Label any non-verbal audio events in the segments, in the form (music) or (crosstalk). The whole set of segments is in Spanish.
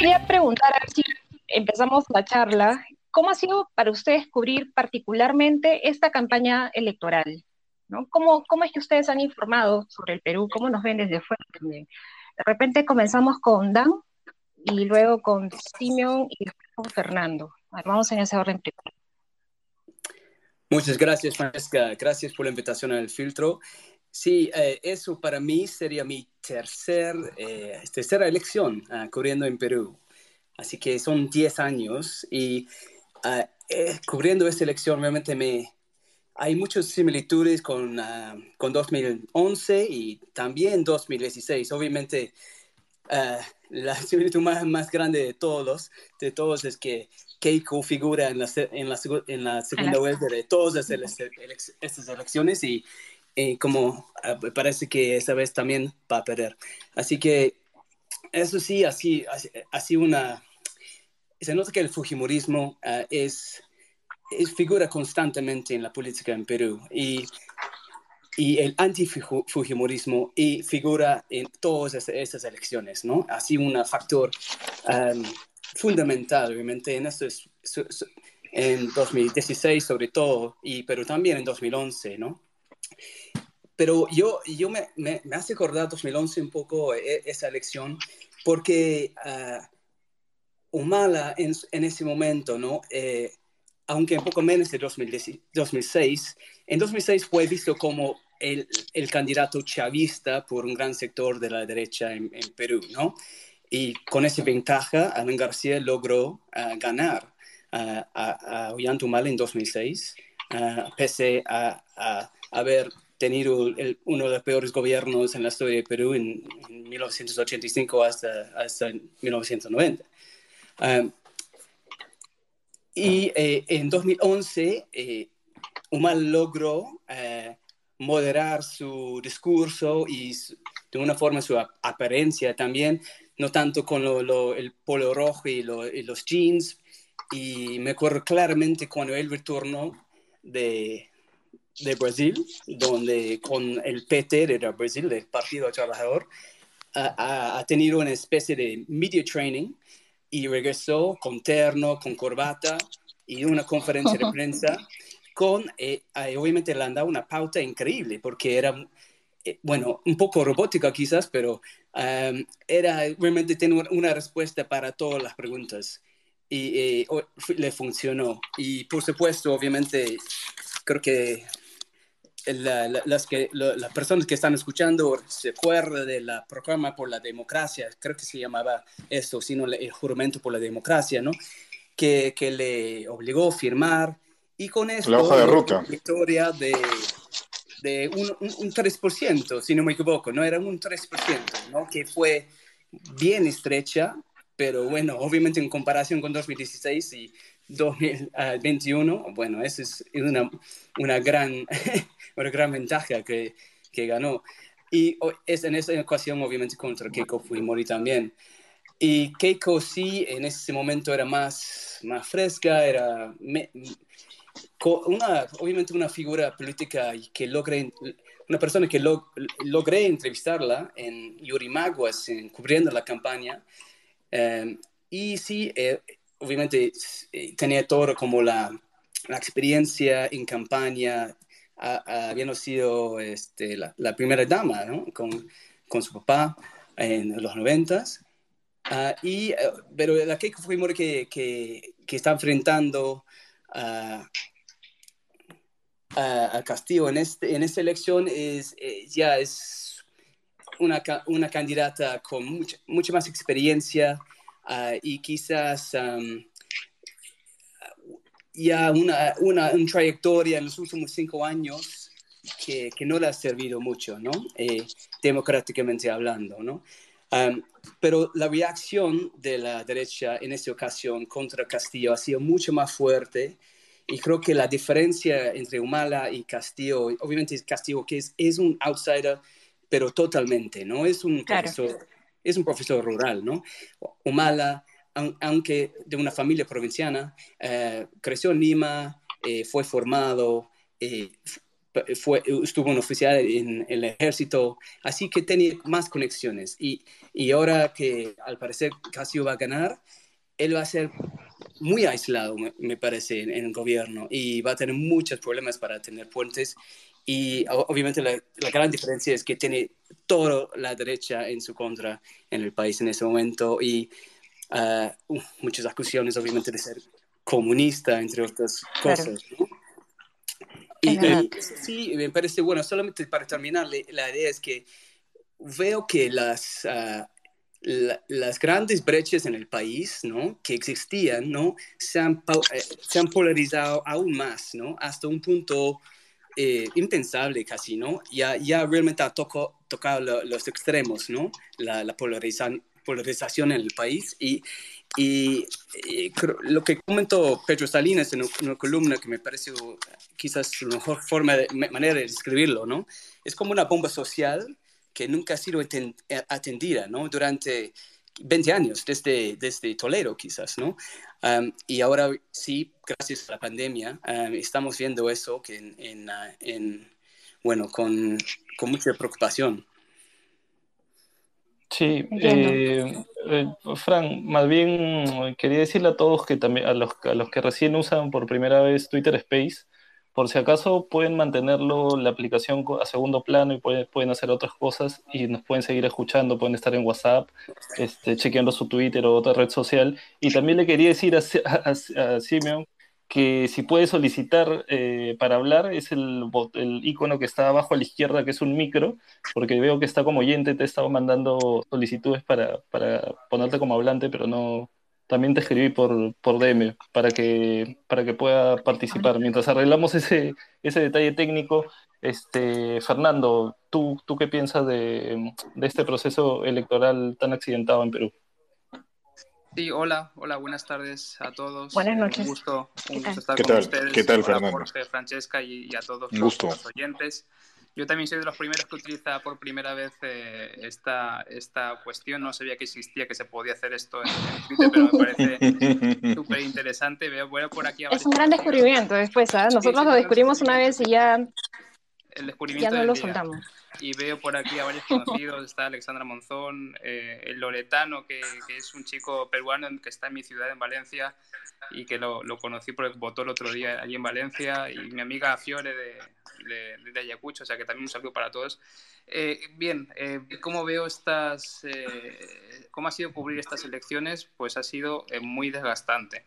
quería preguntar, si empezamos la charla, ¿cómo ha sido para ustedes cubrir particularmente esta campaña electoral? ¿no? ¿Cómo, ¿Cómo es que ustedes han informado sobre el Perú? ¿Cómo nos ven desde fuera también? De repente comenzamos con Dan y luego con Simeon y después con Fernando. vamos en ese orden primero. Muchas gracias, Francesca. Gracias por la invitación al filtro. Sí, eh, eso para mí sería mi tercer, eh, tercera elección uh, cubriendo en Perú. Así que son 10 años y uh, eh, cubriendo esta elección realmente me, hay muchas similitudes con, uh, con 2011 y también 2016. Obviamente, la similitud más, más grande de todos, de todos es que Keiko figura en la, en la, en la segunda vuelta de todas estas elecciones y como ah, parece que esa vez también va a perder. Así que eso sí, así, así, una... Se nota que el Fujimorismo uh, es, es, figura constantemente en la política en Perú y, y el anti-Fujimorismo y figura en todas estas elecciones, ¿no? Así un factor um, fundamental, obviamente, en esto es, en 2016 sobre todo, y, pero también en 2011, ¿no? Pero yo, yo me, me, hace acordar 2011 un poco e, esa elección, porque uh, Humala en, en, ese momento, ¿no? Eh, aunque un poco menos de 2006, en 2006 fue visto como el, el, candidato chavista por un gran sector de la derecha en, en Perú, ¿no? Y con esa ventaja, Alan García logró uh, ganar uh, a, a Ollanta en 2006, uh, pese a, a, haber tenido el, uno de los peores gobiernos en la historia de Perú en, 1985 hasta, hasta 1990. Y eh, en 2011, eh, Humal logró eh, moderar su discurso y de una forma su apariencia también, no tanto con el polo rojo y, los jeans. Y me acuerdo claramente cuando él retornó de, de Brasil, donde con el PT de Brasil, del Partido Trabajador, ha, tenido una especie de media training y regresó con terno, con corbata y una conferencia de prensa con, eh, obviamente le han dado una pauta increíble porque era eh, bueno, un poco robótica quizás, pero um, era realmente tener una respuesta para todas las preguntas y eh, le funcionó. Y por supuesto, obviamente, creo que, las, que las personas que están escuchando se acuerdan de la programa por la democracia, creo que se llamaba eso, sino el juramento por la democracia, ¿no? Que, que le obligó a firmar y con eso la hoja de ruta. victoria de de un, un, 3%, si no me equivoco, ¿no? Era un 3%, ¿no? Que fue bien pero bueno, obviamente en comparación con 2016 y 2021, bueno, esa es una, una, gran, (laughs) una gran ventaja que, que ganó. Y es en esa ocasión, obviamente, contra Keiko Fujimori también. Y Keiko sí, en ese momento era más, más fresca, era una, obviamente una figura política que logré, una persona que logré entrevistarla en Yurimaguas, en, cubriendo la campaña, eh, y sí, eh, obviamente eh, tenía todo como la, la experiencia en campaña, habiendo sido este, la, primera dama con, con, su papá en los noventas. Uh, y, pero la Keiko Fujimori que, que, que está enfrentando uh, a, Castillo en, este, en esta elección es, eh, ya es una, una, candidata con mucha, mucha más experiencia ah, y quizás ya una, una, trayectoria en los últimos cinco años que, que no le ha servido mucho, ¿no? Eh, democráticamente hablando, ¿no? pero la reacción de la derecha en esta ocasión contra Castillo ha sido mucho más fuerte y creo que la diferencia entre Humala y Castillo, obviamente es Castillo que es, es un outsider, pero totalmente, ¿no? Es un, profesor, es un profesor rural, ¿no? Humala, aunque de una familia provinciana, eh, creció en Lima, eh, fue formado, eh, fue, estuvo un oficial en, el ejército, así que tenía más conexiones. Y, y ahora que al parecer Casio va a ganar, él va a ser muy aislado, me, parece, en, el gobierno y va a tener muchos problemas para tener puentes. Y obviamente la, gran diferencia es que tiene toda la derecha en su contra en el país en ese momento y uh, muchas acusaciones, obviamente, de ser comunista, entre otras cosas. Y, sí, me parece bueno. Solamente para terminar, la idea es que veo que las, uh, las grandes brechas en el país, ¿no? Que existían, ¿no? Se han, eh, se han polarizado aún más, ¿no? Hasta un punto eh, impensable casi, ¿no? Ya, ya realmente ha tocado los extremos, ¿no? La, la polarización, en el país y, y, lo que comentó Pedro Salinas en una columna que me pareció quizás la mejor forma de, manera de describirlo, ¿no? Es como una bomba social que nunca ha sido eh, atendida, ¿no? Durante 20 años, desde, desde Toledo quizás, ¿no? y ahora sí, gracias a la pandemia, estamos viendo eso que en, en, bueno, con, con, mucha preocupación. Sí, eh, eh, Fran, más bien quería decirle a todos que también, a los, a los que recién usan por primera vez Twitter Space, por si acaso pueden mantenerlo la aplicación a segundo plano y pueden, pueden hacer otras cosas y nos pueden seguir escuchando, pueden estar en WhatsApp, este, chequeando su Twitter o otra red social. Y también le quería decir a, (laughs) a, Simeon que si puede solicitar eh, para hablar es el, el icono que está abajo a la izquierda, que es un micro, porque veo que está como oyente, te he estado mandando solicitudes para, para ponerte como hablante, pero no, también te escribí por, por DM para que, para que pueda participar. Mientras arreglamos ese, ese detalle técnico, este, Fernando, ¿tú, ¿tú qué piensas de, de este proceso electoral tan accidentado en Perú? Sí, hola, hola, buenas tardes a todos. Buenas noches. Un gusto, un gusto estar con tal? ustedes. ¿Qué tal, Fernando? Jorge, Francesca y, a todos los oyentes. Yo también soy de los primeros que utiliza por primera vez eh, esta, esta cuestión. No sabía que existía, que se podía hacer esto en, Twitter, pero me parece (laughs) súper interesante. Veo, por aquí es un gran descubrimiento después, ¿sabes? ¿ah? Nosotros lo descubrimos una vez y ya, el descubrimiento ya no lo soltamos y veo por aquí a varios conocidos, está Alexandra Monzón, eh, el Loretano, que, que, es un chico peruano que está en mi ciudad, en Valencia, y que lo, lo conocí porque votó el otro día allí en Valencia, y mi amiga Fiore de, de, de Ayacucho, o sea que también un saludo para todos. Eh, bien, eh, ¿cómo veo estas, eh, cómo ha sido cubrir estas elecciones? Pues ha sido muy desgastante,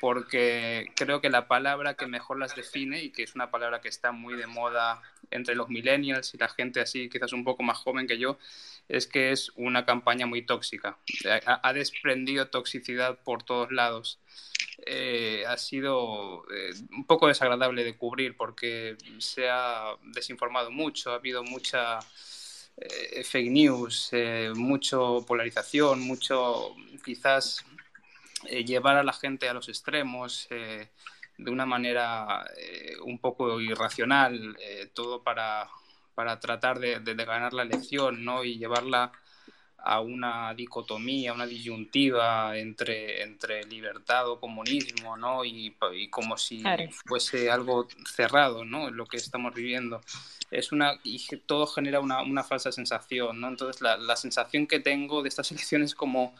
porque creo que la palabra que mejor las define y que es una palabra que está muy de moda entre los millennials y la gente así, quizás un poco más joven que yo, es que es una campaña muy tóxica. Ha, desprendido toxicidad por todos lados. Eh, ha sido eh, un poco desagradable de cubrir porque se ha desinformado mucho, ha habido mucha eh, fake news, mucho polarización, mucho quizás llevar a la gente a los extremos de una manera un poco irracional, todo para para tratar de, ganar la elección ¿no? y llevarla a una dicotomía, una disyuntiva entre, entre libertad o comunismo, ¿no? Y, como si fuese algo cerrado, ¿no? Lo que estamos viviendo. Es una, y todo genera una, una falsa sensación, ¿no? Entonces, la, la, sensación que tengo de estas (laughs) elecciones es como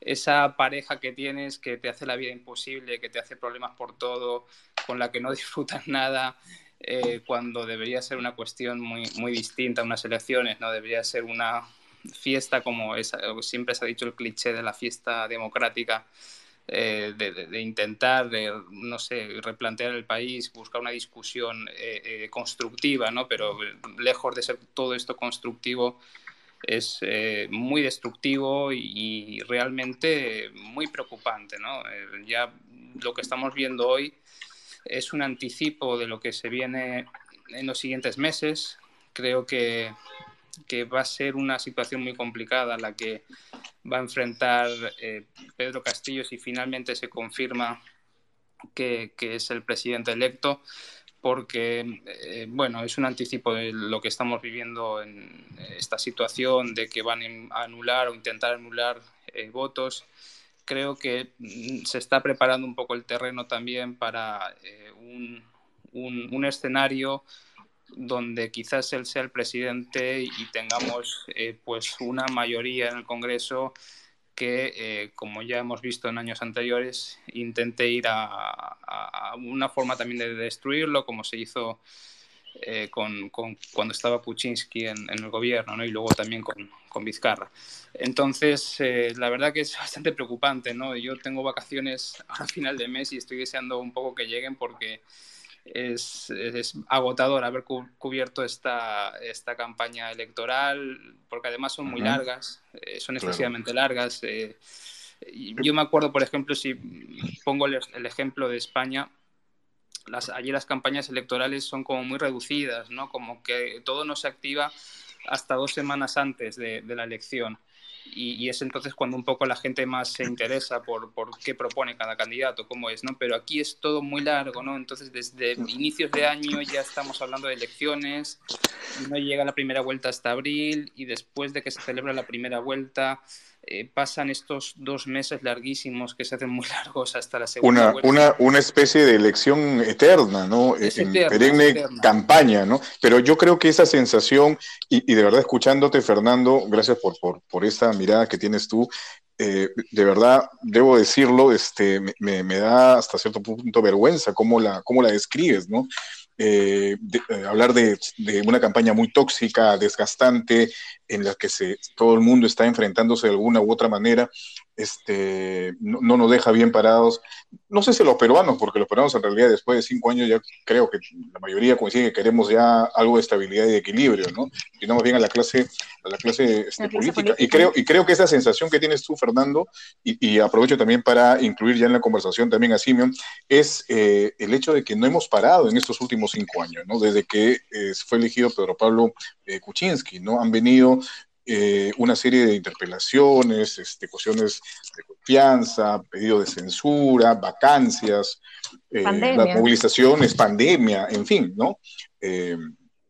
esa pareja que tienes que te hace la vida imposible, que te hace problemas por todo, con la que no (laughs) disfrutas nada, eh, cuando debería ser una cuestión muy, muy distinta, unas elecciones, ¿no? Debería ser una fiesta como siempre se ha dicho el cliché de la fiesta democrática, eh, de, intentar, no sé, replantear el país, buscar una discusión eh, constructiva, ¿no? Pero lejos de ser todo esto constructivo, es muy destructivo y, realmente muy preocupante, ¿no? ya lo que estamos viendo hoy es un anticipo de lo que se viene en los siguientes meses. Creo que, va a ser una situación muy complicada la que va a enfrentar eh, Pedro Castillo si finalmente se confirma que, es el presidente electo porque, eh, bueno, es un anticipo de lo que estamos viviendo en esta situación, de que van a anular o intentar anular eh, votos. Creo que mm, se está preparando un poco el terreno también para eh, un, un, escenario donde quizás él sea el presidente y tengamos eh, pues una mayoría en el Congreso que, eh, como ya hemos visto en años anteriores, intente ir a, una forma también de destruirlo, como se hizo eh, con, cuando estaba Kuczynski en, el gobierno, y luego también con, con Vizcarra. Entonces, la verdad que es bastante preocupante. ¿no? Yo tengo vacaciones (laughs) a final de mes y estoy deseando un poco que lleguen porque es, es, agotador haber cubierto esta, esta campaña electoral, porque además son muy largas, eh, son excesivamente largas. Eh, yo me acuerdo, por ejemplo, si pongo el, ejemplo de España, las, allí las campañas electorales son como muy reducidas, ¿no? Como que todo no se activa hasta dos semanas antes de, de la elección y, es entonces cuando un poco la gente más se interesa por, por, qué propone cada candidato, cómo es, ¿no? Pero aquí es todo muy largo, ¿no? Entonces desde inicios de año ya estamos hablando de elecciones y no llega la primera vuelta hasta abril y después de que se celebra la primera vuelta eh, pasan estos dos meses larguísimos que se hacen muy (laughs) largos hasta la segunda una, Una, una especie de elección eterna, ¿no? en perenne campaña, ¿no? Pero yo creo que esa sensación, y, de verdad escuchándote, Fernando, gracias por, por, por esta mirada que tienes tú, eh, de verdad, debo decirlo, este, me, me, da hasta cierto punto vergüenza cómo la, cómo la describes, ¿no? Eh, eh, hablar de, una campaña muy tóxica, desgastante, en la que se, todo el mundo está enfrentándose de alguna u otra manera, este, no, nos deja bien parados. No sé si los peruanos, porque los peruanos en realidad después de cinco años ya creo que la mayoría coincide que queremos ya algo de estabilidad y de equilibrio, ¿no? Y no más bien a la clase, a la clase, este, política. Y creo, y creo que esa sensación que tienes tú, Fernando, y, aprovecho también para incluir ya en la conversación también a Simeon, es eh, el hecho de que no hemos parado en estos últimos cinco años, ¿no? Desde que eh, fue elegido Pedro Pablo eh, Kuczynski, ¿no? Han venido eh, una serie de interpelaciones, este, cuestiones de confianza, pedido de censura, vacancias, eh, las movilizaciones, pandemia, en fin, ¿no? Eh,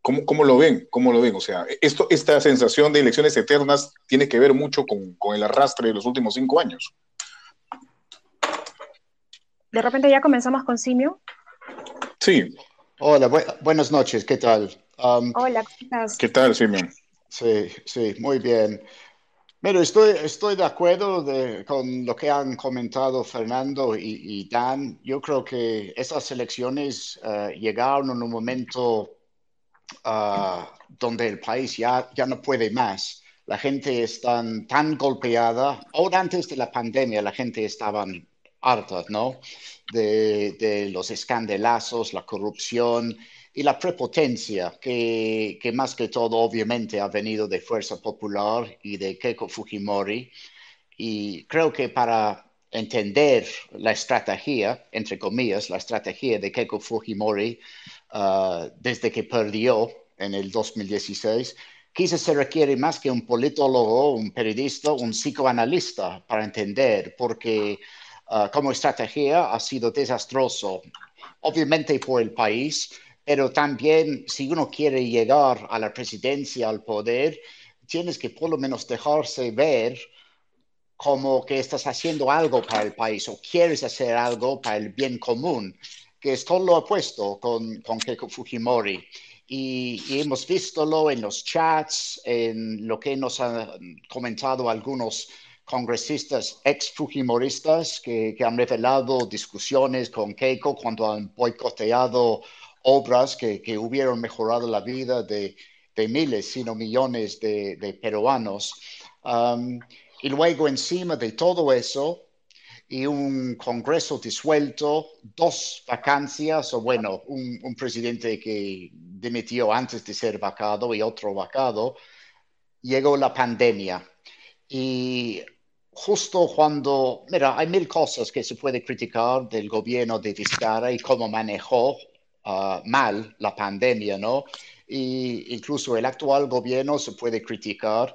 ¿cómo, ¿cómo, lo ven? ¿Cómo lo ven? O sea, esto, esta sensación de elecciones eternas tiene que ver mucho con, con el arrastre de los últimos cinco años. De repente ya comenzamos con Simio. Sí. Hola, buenas noches, ¿qué tal? Um, Hola, ¿cómo estás? ¿Qué tal, Simio? Sí, sí, muy bien. Pero estoy, estoy de acuerdo con lo que han comentado Fernando y, Dan. Yo creo que esas elecciones eh, llegaron en un momento ah, donde el país ya, ya no puede más. La gente está tan golpeada. Ahora antes de la pandemia la gente estaba harta, ¿no? De, de los escandalazos, la corrupción y la prepotencia que, que, más que todo obviamente ha venido de Fuerza Popular y de Keiko Fujimori. Y creo que para entender la estrategia, entre comillas, la estrategia de Keiko Fujimori uh, desde que perdió en el 2016, quizás se requiere más que un politólogo, un periodista, un psicoanalista para entender, porque uh, como estrategia ha sido desastroso, obviamente por el país, pero también si uno quiere llegar a la presidencia, al poder, tienes que por lo menos dejarse ver como que estás haciendo algo para el país o quieres hacer algo para el bien común, que es todo lo opuesto con, con Keiko Fujimori. Y, hemos visto en los chats, en lo que nos han comentado algunos congresistas ex-fujimoristas que, que, han revelado discusiones con Keiko cuando han boicoteado obras que, que hubieran mejorado la vida de, de miles, sino millones de, de peruanos. Um, y luego encima de todo eso, y un Congreso disuelto, dos vacancias, o bueno, un, un, presidente que dimitió antes de ser vacado y otro vacado, llegó la pandemia. Y justo cuando, mira, hay mil cosas que se puede criticar del gobierno de Vizcarra y cómo manejó Ah, mal la pandemia, ¿no? Y incluso el actual gobierno se puede criticar,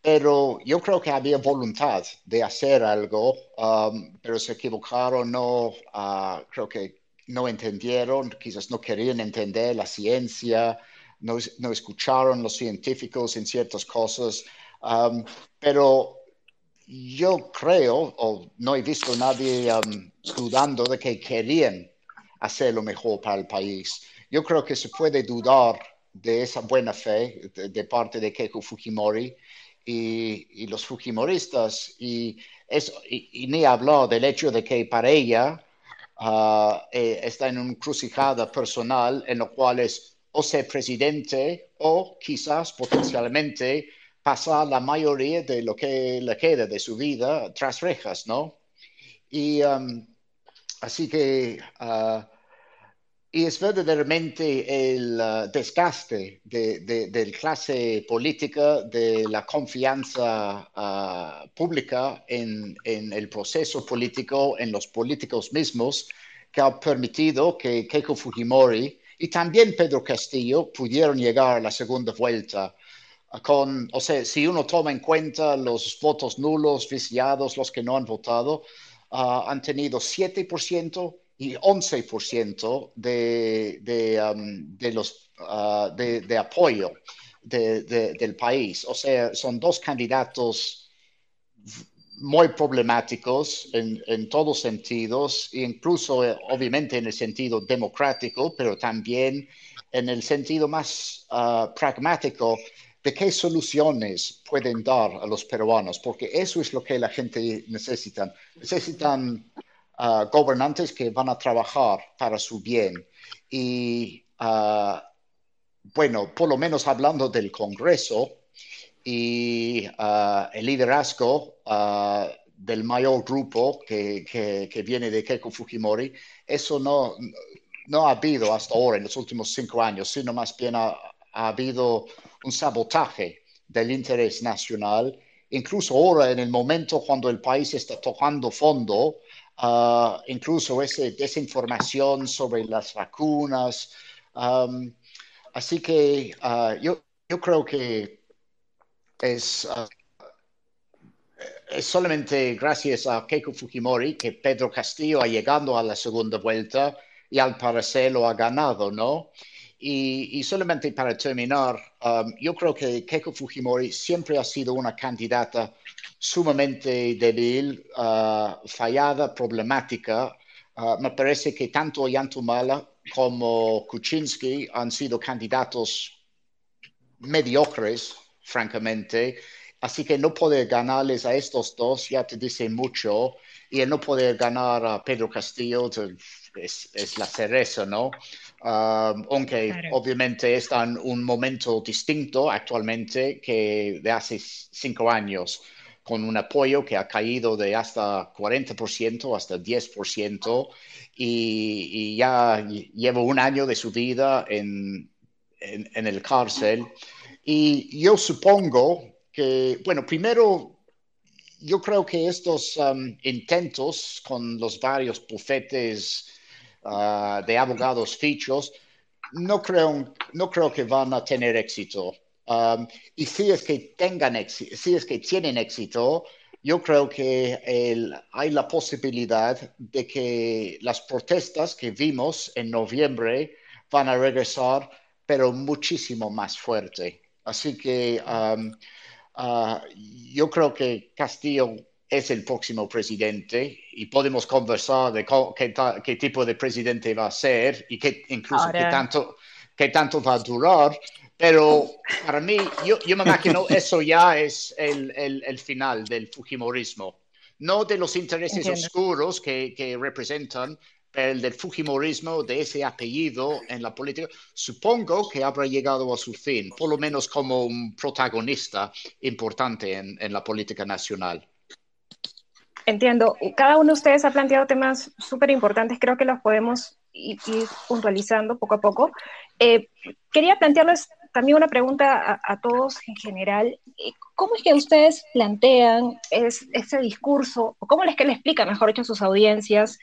pero yo creo que había voluntad de hacer algo, pero se equivocaron, no, uh, creo que no entendieron, quizás no querían entender la ciencia, no, escucharon los científicos en ciertas cosas, pero yo creo, o no he visto nadie dudando de que querían hacer lo mejor para el país. yo creo que se puede dudar de esa buena fe de, parte de Keiko Fujimori y, los Fujimoristas. Y, eso, ni hablar del hecho de que para ella ah, eh, está en una crucijada personal en lo cual es o ser presidente o quizás potencialmente pasar la mayoría de lo que le queda de su vida tras rejas, ¿no? Y um, así que, uh, y es verdaderamente el uh, desgaste de, de, la clase política, de la confianza uh, pública en, en, el proceso político, en los políticos mismos, que ha permitido que Keiko Fujimori y también Pedro Castillo pudieron llegar a la segunda vuelta. Con, o sea, si uno toma en cuenta los votos nulos, viciados, los que no han votado, ah, han tenido 7% y 11% de, de, um, de los, uh, de, de, apoyo del país. O sea, son dos candidatos muy problemáticos en, en todos sentidos, incluso eh, obviamente en el sentido democrático, pero también en el sentido más uh, pragmático de qué soluciones pueden dar a los peruanos, porque eso es lo que la gente necesita. Necesitan ah, gobernantes que van a trabajar para su bien. Y ah, bueno, por lo menos hablando del Congreso y ah, el liderazgo del mayor grupo que, que, viene de Keiko Fujimori, eso no, no ha habido hasta ahora en los últimos cinco años, sino más bien ha, ha habido un sabotaje del interés nacional, incluso ahora en el momento cuando el país está tocando fondo, uh, incluso esa desinformación sobre las vacunas. Um, así que uh, yo, yo, creo que es, uh, es solamente gracias a Keiko Fujimori que Pedro Castillo ha llegado a la segunda vuelta y al parecer lo ha ganado, ¿no? Y, solamente para terminar, um, yo creo que Keiko Fujimori siempre ha sido una candidata sumamente débil, uh, fallada, problemática. Uh, me parece que tanto Yantumala como Kuczynski han sido candidatos mediocres, francamente. Así que no poder ganarles a estos dos ya te dice mucho. Y el no poder ganar a Pedro Castillo es, es la cereza, ¿no? Aunque obviamente está en un momento distinto actualmente que de hace cinco años, con un apoyo que ha caído de hasta 40% hasta 10%, y, y ya lleva un año de su vida en, en, el cárcel. Y yo supongo que, bueno, primero yo creo que estos intentos con los varios bufetes Ah, de abogados fichos, no creo, no creo que van a tener éxito. Um, y si es que tengan si es que tienen éxito, yo creo que hay la posibilidad de que las protestas que vimos en noviembre van a regresar, pero muchísimo más fuerte. Así que um, ah, yo creo que Castillo es el próximo presidente y podemos conversar de qué, tipo de presidente va a ser y qué, incluso qué, tanto, qué tanto va a durar. Pero para mí, yo, yo me imagino (laughs) eso ya es el, el, el, final del Fujimorismo. No de los intereses oscuros que, que representan, el del Fujimorismo, de ese apellido en la política, supongo que habrá llegado a su fin, por lo menos como un protagonista importante en, en la política nacional. Entiendo. Cada uno de ustedes ha planteado temas súper importantes, creo que los podemos ir, puntualizando poco a poco. Eh, quería plantearles también una pregunta a, todos en general. Eh, ¿Cómo es que ustedes plantean es, ese discurso, cómo es que le explican, mejor dicho, a sus audiencias,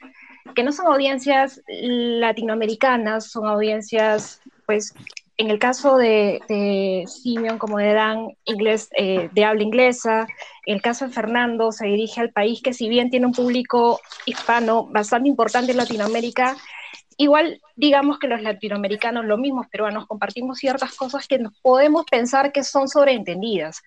que no son audiencias latinoamericanas, son audiencias, pues, en el caso de, de Simeon como de Dan, inglés, eh, de habla inglesa, en el caso de Fernando se dirige al país que si bien tiene un público hispano bastante importante en Latinoamérica, igual digamos que los latinoamericanos, lo mismos peruanos, compartimos ciertas cosas que nos podemos pensar que son sobreentendidas.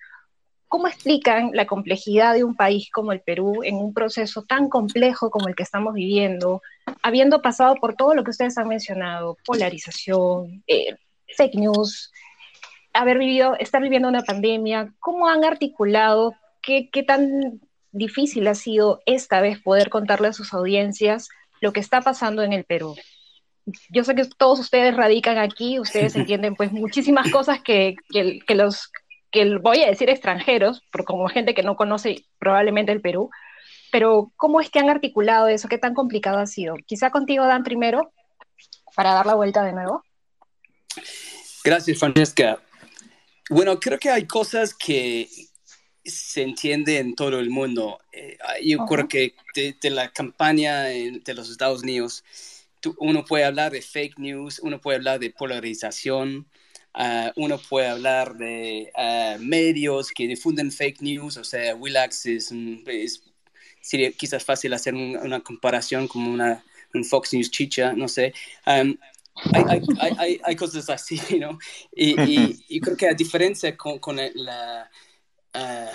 ¿Cómo explican la complejidad de un país como el Perú en un proceso tan complejo como el que estamos viviendo, habiendo pasado por todo lo que ustedes han mencionado, polarización, eh, fake news, haber vivido, estar viviendo una pandemia, ¿cómo han articulado? ¿Qué, qué tan difícil ha sido esta vez poder contarle a sus audiencias lo que está pasando en el Perú? Yo sé que todos ustedes radican aquí, ustedes entienden pues muchísimas cosas que, que, que los, que voy a decir extranjeros, por como gente que no conoce probablemente el Perú, pero ¿cómo es que han articulado eso? ¿Qué tan complicado ha sido? Quizá contigo, Dan, primero, para dar la vuelta de nuevo. Gracias, Francesca. Bueno, creo que hay cosas que se entienden en todo el mundo. Eh, yo creo que de, la campaña de los Estados Unidos, uno puede hablar de fake news, uno puede hablar de polarización, ah, uno puede hablar de ah, medios que difunden fake news, o sea, Willax es, es sería quizás fácil hacer una comparación como una, un Fox News chicha, no sé. Um, hay, hay, hay, hay, cosas así, (laughs) ¿no? Y, y, creo que a diferencia con, con la, uh,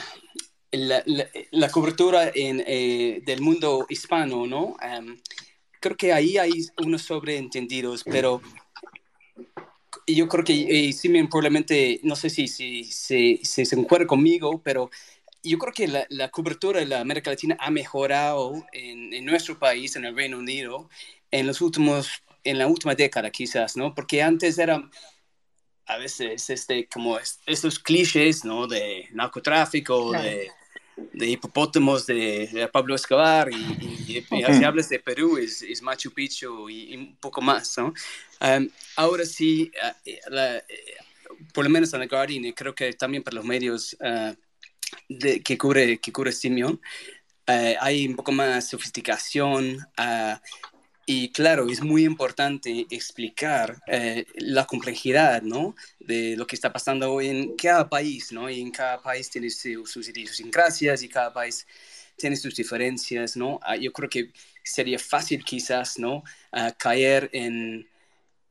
la, la, cobertura en, eh, del mundo hispano, ¿no? Um, creo que ahí hay unos sobreentendidos, pero yo creo que eh, Simeon probablemente, no sé si, si, si, si se encuentra conmigo, pero yo creo que la, la, cobertura de la América Latina ha mejorado en, en, nuestro país, en el Reino Unido, en los últimos, en la última década quizás, ¿no? Porque antes era a veces este, como estos clichés, ¿no? De narcotráfico, de, de, hipopótamos de, Pablo Escobar y, y, si hablas de Perú es, es Machu Picchu y, un poco más, ¿no? Um, ahora sí, uh, la, uh, por lo menos en el Guardian y creo que también para los medios uh, de, que cubre, que cubre Simeon, eh, hay un poco más sofisticación ah, y claro, es muy importante explicar eh, la complejidad ¿no? de lo que está pasando en cada país, ¿no? y en cada país tiene sus, idiosincrasias y cada país tiene sus diferencias, ¿no? Ah, yo creo que sería fácil quizás, ¿no? Ah, caer en,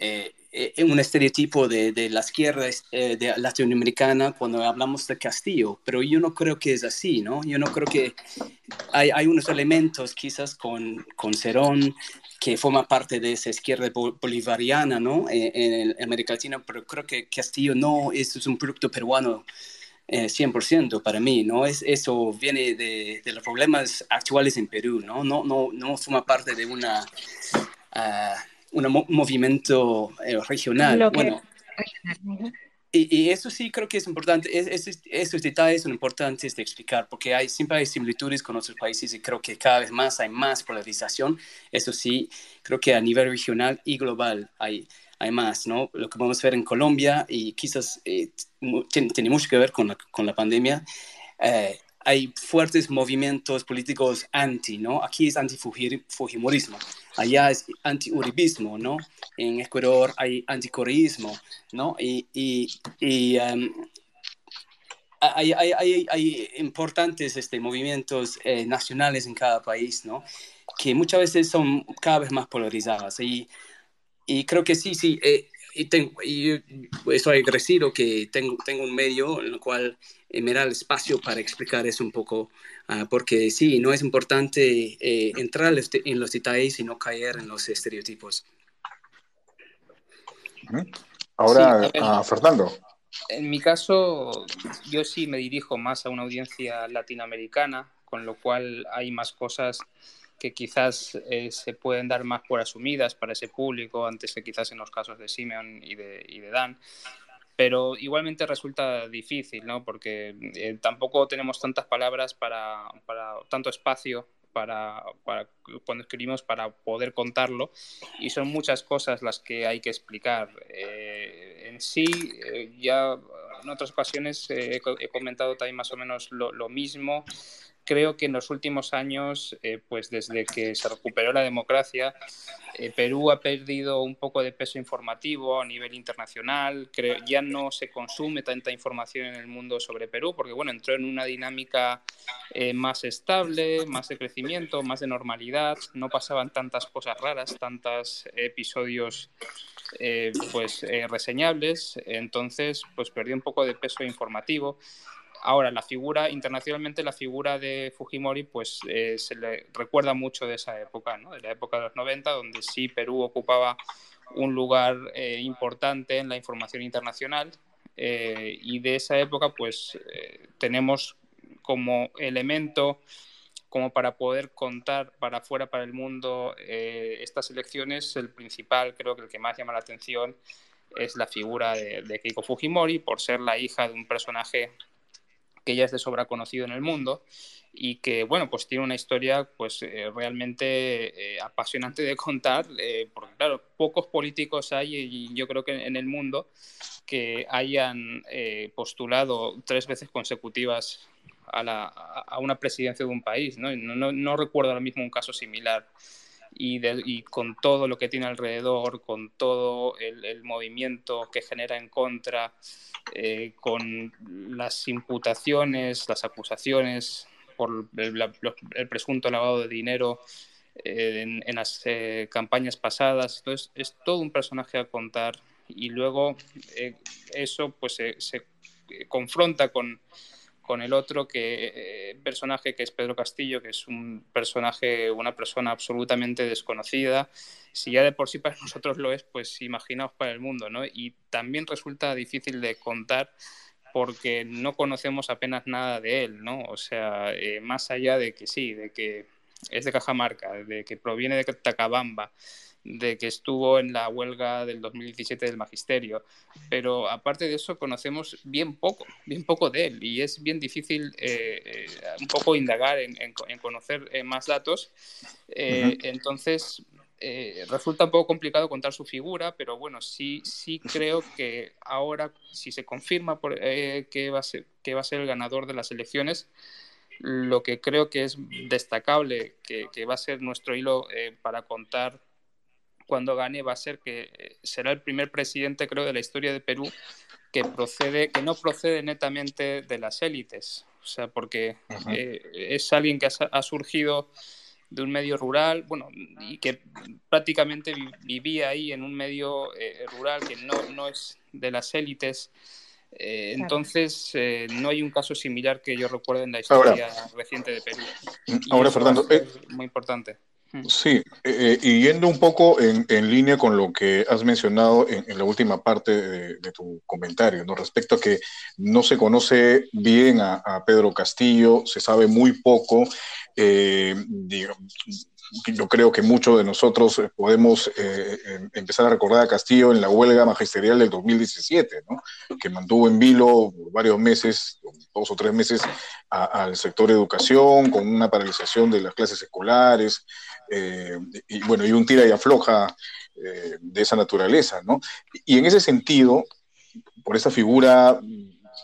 eh, eh, un estereotipo de, de la izquierda eh, de latinoamericana cuando hablamos de Castillo, pero yo no creo que es así, ¿no? Yo no creo que hay, hay unos elementos quizás con, con Cerón que forma parte de esa izquierda bolivariana, ¿no? Eh, en, América Latina, pero creo que Castillo no es, es un producto peruano. 100% para mí, ¿no? Es, eso viene de, de, los problemas actuales en Perú, ¿no? No, no, no forma parte de una uh, un movimiento eh, regional. Bueno, y, eso sí creo que es importante, es, esos detalles son importantes de explicar, porque hay, siempre hay similitudes con otros países y creo que cada vez más hay más polarización. Eso sí, creo que a nivel regional y global hay, hay más, ¿no? Lo que a ver en Colombia y quizás eh, tiene, mucho que ver con la, con la pandemia. Eh, hay fuertes movimientos políticos anti, ¿no? Aquí es anti-fujimorismo, allá es anti-uribismo, ¿no? En Ecuador hay anticorreísmo, ¿no? Y, y, y um, hay, hay, hay, hay, importantes este, movimientos eh, nacionales en cada país, ¿no? Que muchas veces son cada vez más polarizadas. Y, y creo que sí, sí. Eh, y, tengo, y estoy agradecido que tengo, tengo un medio en el cual me da el espacio para explicar eso un poco, uh, porque sí, no es importante eh, entrar en los detalles y no caer en los estereotipos. Ahora, sí, a Fernando. En mi caso, yo sí me dirijo más a una audiencia latinoamericana, con lo cual hay más cosas que quizás eh, se pueden dar más por asumidas para ese público antes que quizás en los casos de Simeon y de, y de Dan pero igualmente resulta difícil, ¿no? Porque eh, tampoco tenemos tantas palabras para, para tanto espacio para, para, cuando escribimos para poder contarlo y son muchas cosas las que hay que explicar. Eh, en sí, eh, ya en otras ocasiones he comentado también más o menos lo, lo mismo creo que en los últimos años, eh, pues desde que se recuperó la democracia, eh, Perú ha perdido un poco de peso informativo a nivel internacional. Creo, ya no se consume tanta información en el mundo sobre Perú, porque bueno, entró en una dinámica eh, más estable, más de crecimiento, más de normalidad. No pasaban tantas cosas raras, tantos episodios pues reseñables. Entonces, pues perdió un poco de peso informativo ahora, la figura, internacionalmente, la figura de Fujimori, pues eh, se le recuerda mucho de esa época, ¿no? de la época de los 90, donde sí Perú ocupaba un lugar eh, importante en la información internacional. y de esa época, pues tenemos como elemento como para poder contar para afuera, para el mundo, estas elecciones, el principal, creo que el que más llama la atención es la figura de, Keiko Fujimori por ser la hija de un personaje que ya es de sobra conocido en el mundo y que, bueno, pues tiene una historia pues eh, realmente eh, apasionante de contar, eh, porque claro, pocos políticos hay y yo creo que en el mundo que hayan postulado tres veces consecutivas a, la, a, una presidencia de un país, ¿no? No, no recuerdo ahora mismo un caso similar y, con todo lo que tiene alrededor, con todo el, movimiento que genera en contra, eh, con las imputaciones, las acusaciones por el, presunto lavado de dinero eh, en, las eh, campañas pasadas. Entonces, es todo un personaje a contar y luego eso pues se confronta con con el otro que, eh, personaje que es Pedro Castillo, que es un personaje, una persona absolutamente desconocida. Si ya de por sí para (laughs) nosotros lo es, pues imaginaos para el mundo, ¿no? Y también resulta difícil de contar porque no conocemos apenas nada de él, ¿no? O sea, eh, más allá de que sí, de que es de Cajamarca, de que proviene de Tacabamba, de que estuvo en la huelga del 2017 del magisterio, pero aparte de eso conocemos bien poco, bien poco de él y es bien difícil eh, eh, un poco indagar en, conocer eh, más datos. Entonces, resulta un poco complicado contar su figura, pero bueno, sí, sí creo que ahora, si se confirma que, va a ser, que va a ser el ganador de las elecciones, lo que creo que es destacable, que, que va a ser nuestro hilo para contar cuando gane va a ser que eh, será el primer presidente, creo, de la historia de Perú que procede, que no procede netamente de las élites. O sea, porque eh, es alguien que ha, surgido de un medio rural, bueno, y que prácticamente vivía ahí en un medio eh, rural que no, no, es de las élites. Entonces, no hay un caso similar que yo recuerde en la historia reciente de Perú. ahora, Fernando, es muy importante. Sí, eh, eh, y yendo un poco en, línea con lo que has mencionado en, la última parte de, tu comentario, ¿no? respecto a que no se conoce bien a, Pedro Castillo, se sabe muy poco, eh, yo creo que muchos de nosotros eh, podemos eh, em, empezar a recordar a Castillo en la huelga magisterial del 2017, ¿no? que mantuvo en vilo varios meses, dos o tres meses, al sector educación, con una paralización de las clases escolares, eh, y bueno, y un tira y afloja de esa naturaleza. ¿no? Y en ese sentido, por esa figura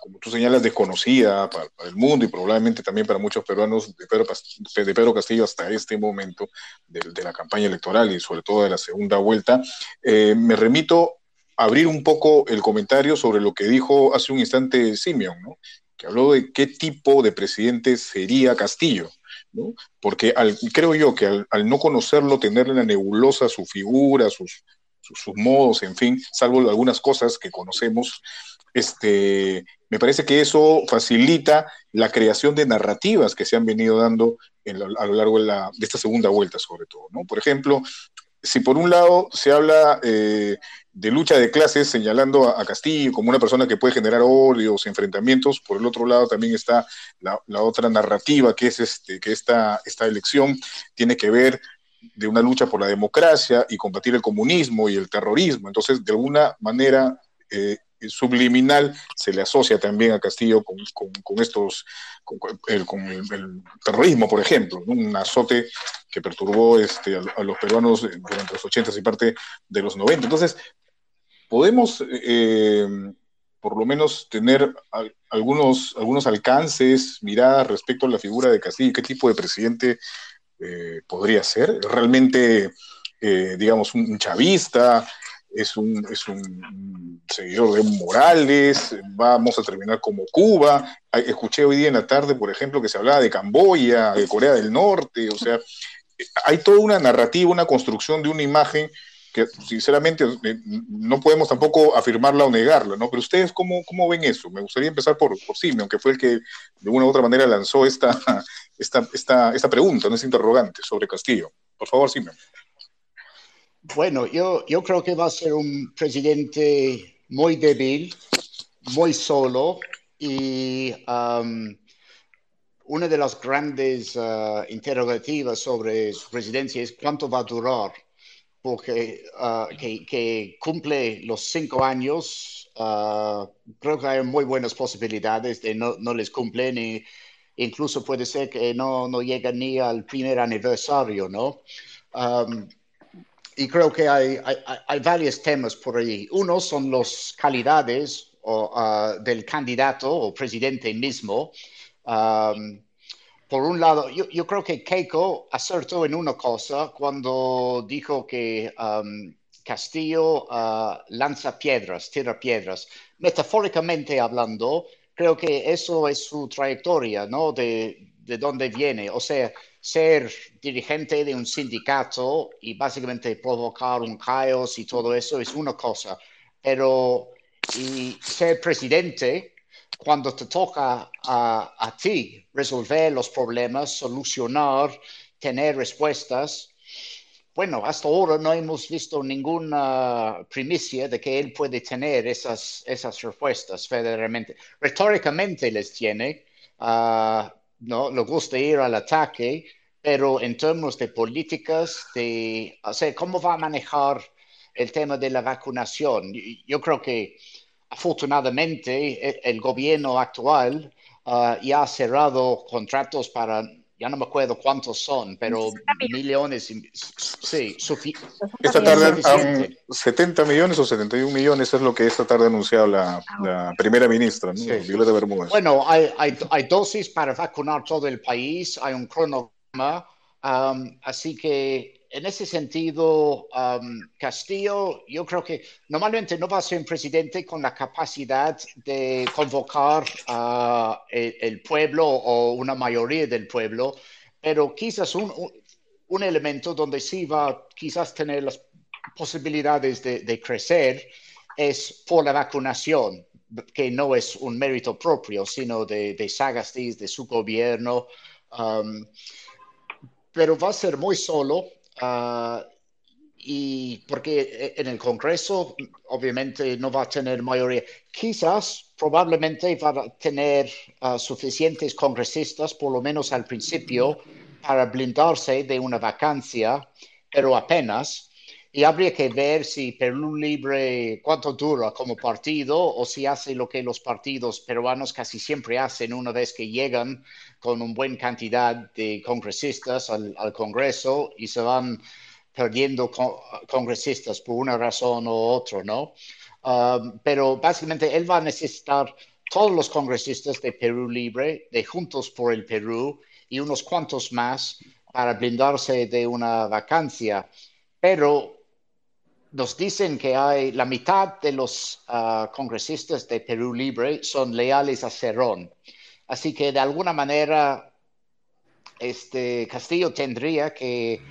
como tú señalas, desconocida para, el mundo y probablemente también para muchos peruanos de Pedro, de Pedro Castillo hasta este momento de, la campaña electoral y sobre todo de la segunda vuelta, eh, me remito a abrir un poco el comentario sobre lo que dijo hace un instante Simeon, ¿no? que habló de qué tipo de presidente sería Castillo. ¿no? Porque creo yo que al, al no conocerlo, tenerle la nebulosa su figura, sus, sus, modos, en fin, salvo algunas cosas que conocemos, este, me parece que eso facilita la creación de narrativas que se han venido dando a lo largo de, esta segunda vuelta, sobre todo. ¿no? Por ejemplo, si por un lado se habla eh, de lucha de clases señalando a, Castillo como una persona que puede generar odios, enfrentamientos, por el otro lado también está la, otra narrativa que es este, que esta, esta elección tiene que ver de una lucha por la democracia y combatir el comunismo y el terrorismo. Entonces, de alguna manera eh, subliminal se le asocia también a Castillo con, estos, con, el, terrorismo, por ejemplo, un azote que perturbó este, a, los peruanos durante los 80 y parte de los 90. Entonces, podemos... Eh, por lo menos tener algunos, algunos alcances, miradas respecto a la figura de Castillo, qué tipo de presidente eh, podría ser. Realmente, eh, digamos, un, chavista, es un, es un seguidor de Morales, vamos a terminar como Cuba. Escuché hoy día en la tarde, por ejemplo, que se hablaba de Camboya, de Corea del Norte, o sea, hay toda una narrativa, una construcción de una imagen que sinceramente eh, no podemos tampoco afirmarla o negarla, ¿no? Pero ustedes, ¿cómo, cómo ven eso? Me gustaría empezar por, por Simeon, que fue el que de una u otra manera lanzó esta, (laughs) esta, esta, esta pregunta, ¿no? Esta interrogante sobre Castillo. Por favor, Simeon. Bueno, yo, yo creo que va a ser un presidente muy débil, muy solo y um, una de las grandes uh, interrogativas sobre su presidencia es cuánto va a durar, porque uh, que, cumple los cinco años, uh, creo que hay muy buenas posibilidades de no, no les cumplen y incluso puede ser que no, no ni al primer aniversario, ¿no? Um, y creo que hay, hay, varios temas por ahí. Uno son las calidades del candidato o presidente mismo. Por un lado, yo, yo, creo que Keiko acertó en una cosa cuando dijo que Castillo uh, lanza piedras, tira piedras. Metafóricamente hablando, creo que eso es su trayectoria, ¿no? De, de dónde viene. O sea, ser dirigente de un sindicato y básicamente provocar un caos y todo eso es una cosa, pero y ser presidente cuando te toca a, a ti resolver los problemas, solucionar, tener respuestas. Bueno, hasta ahora no hemos visto ninguna primicia de que él puede tener esas, esas respuestas federalmente. Retóricamente les tiene, uh, ¿no? Le gusta ir al ataque, pero en términos de políticas, de, o sea, ¿cómo va a manejar el tema de la vacunación? Yo creo que afortunadamente e, el, gobierno actual uh, ya ha cerrado contratos para, ya no me acuerdo cuántos son, pero millones, sí, esta tarde, 70 millones o 71 millones es lo que esta tarde ha anunciado la, la primera ministra, ¿no? Violeta Bermúdez. Bueno, hay, hay, hay, dosis para vacunar todo el país, hay un cronograma, um, así que en ese sentido, um, Castillo, yo creo que normalmente no va a ser un presidente con la capacidad de convocar a el, pueblo o una mayoría del pueblo, pero quizás un, un, elemento donde sí va quizás tener las posibilidades de, crecer es por la vacunación, que no es un mérito propio, sino de, de de su gobierno. Um, pero va a ser muy solo Ah, y porque en el Congreso obviamente no va a tener mayoría. Quizás, probablemente va a tener ah, suficientes congresistas, por lo menos al principio, para blindarse de una vacancia, pero apenas. Y habría que ver si Perú Libre, cuánto dura como partido o si hace lo que los partidos peruanos casi siempre hacen una vez que llegan con una buena cantidad de congresistas al, Congreso y se van perdiendo congresistas por una razón u otra, ¿no? Um, pero básicamente él va a necesitar todos los congresistas de Perú Libre, de Juntos por el Perú y unos cuantos más para blindarse de una vacancia. Pero nos dicen que hay la mitad de los uh, congresistas de Perú Libre son leales a Cerrón. Así que de alguna manera este Castillo tendría que,